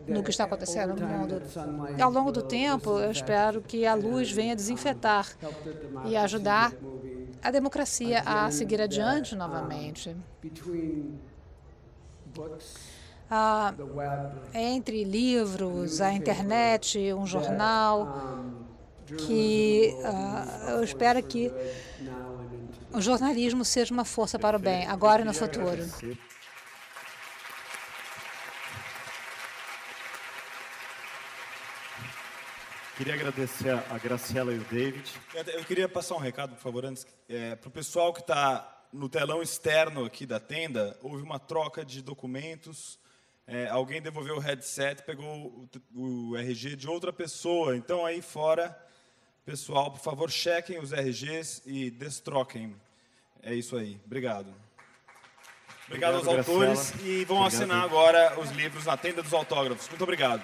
no que está acontecendo no mundo. Ao longo do tempo, eu espero que a luz venha desinfetar e ajudar a democracia a seguir adiante novamente. Ah, entre livros, a internet, um jornal, que ah, eu espero que o jornalismo seja uma força para o bem, agora e no futuro. Queria agradecer a Graciela e o David. Eu queria passar um recado, por favor, antes. É, para o pessoal que está no telão externo aqui da tenda, houve uma troca de documentos. É, alguém devolveu o headset, pegou o, o, RG de outra pessoa. Então, aí fora, pessoal, por favor, chequem os RGs e destroquem. É isso aí. Obrigado. Obrigado, obrigado aos autores. Graciela. E vão obrigado. assinar agora os livros na tenda dos autógrafos. Muito obrigado.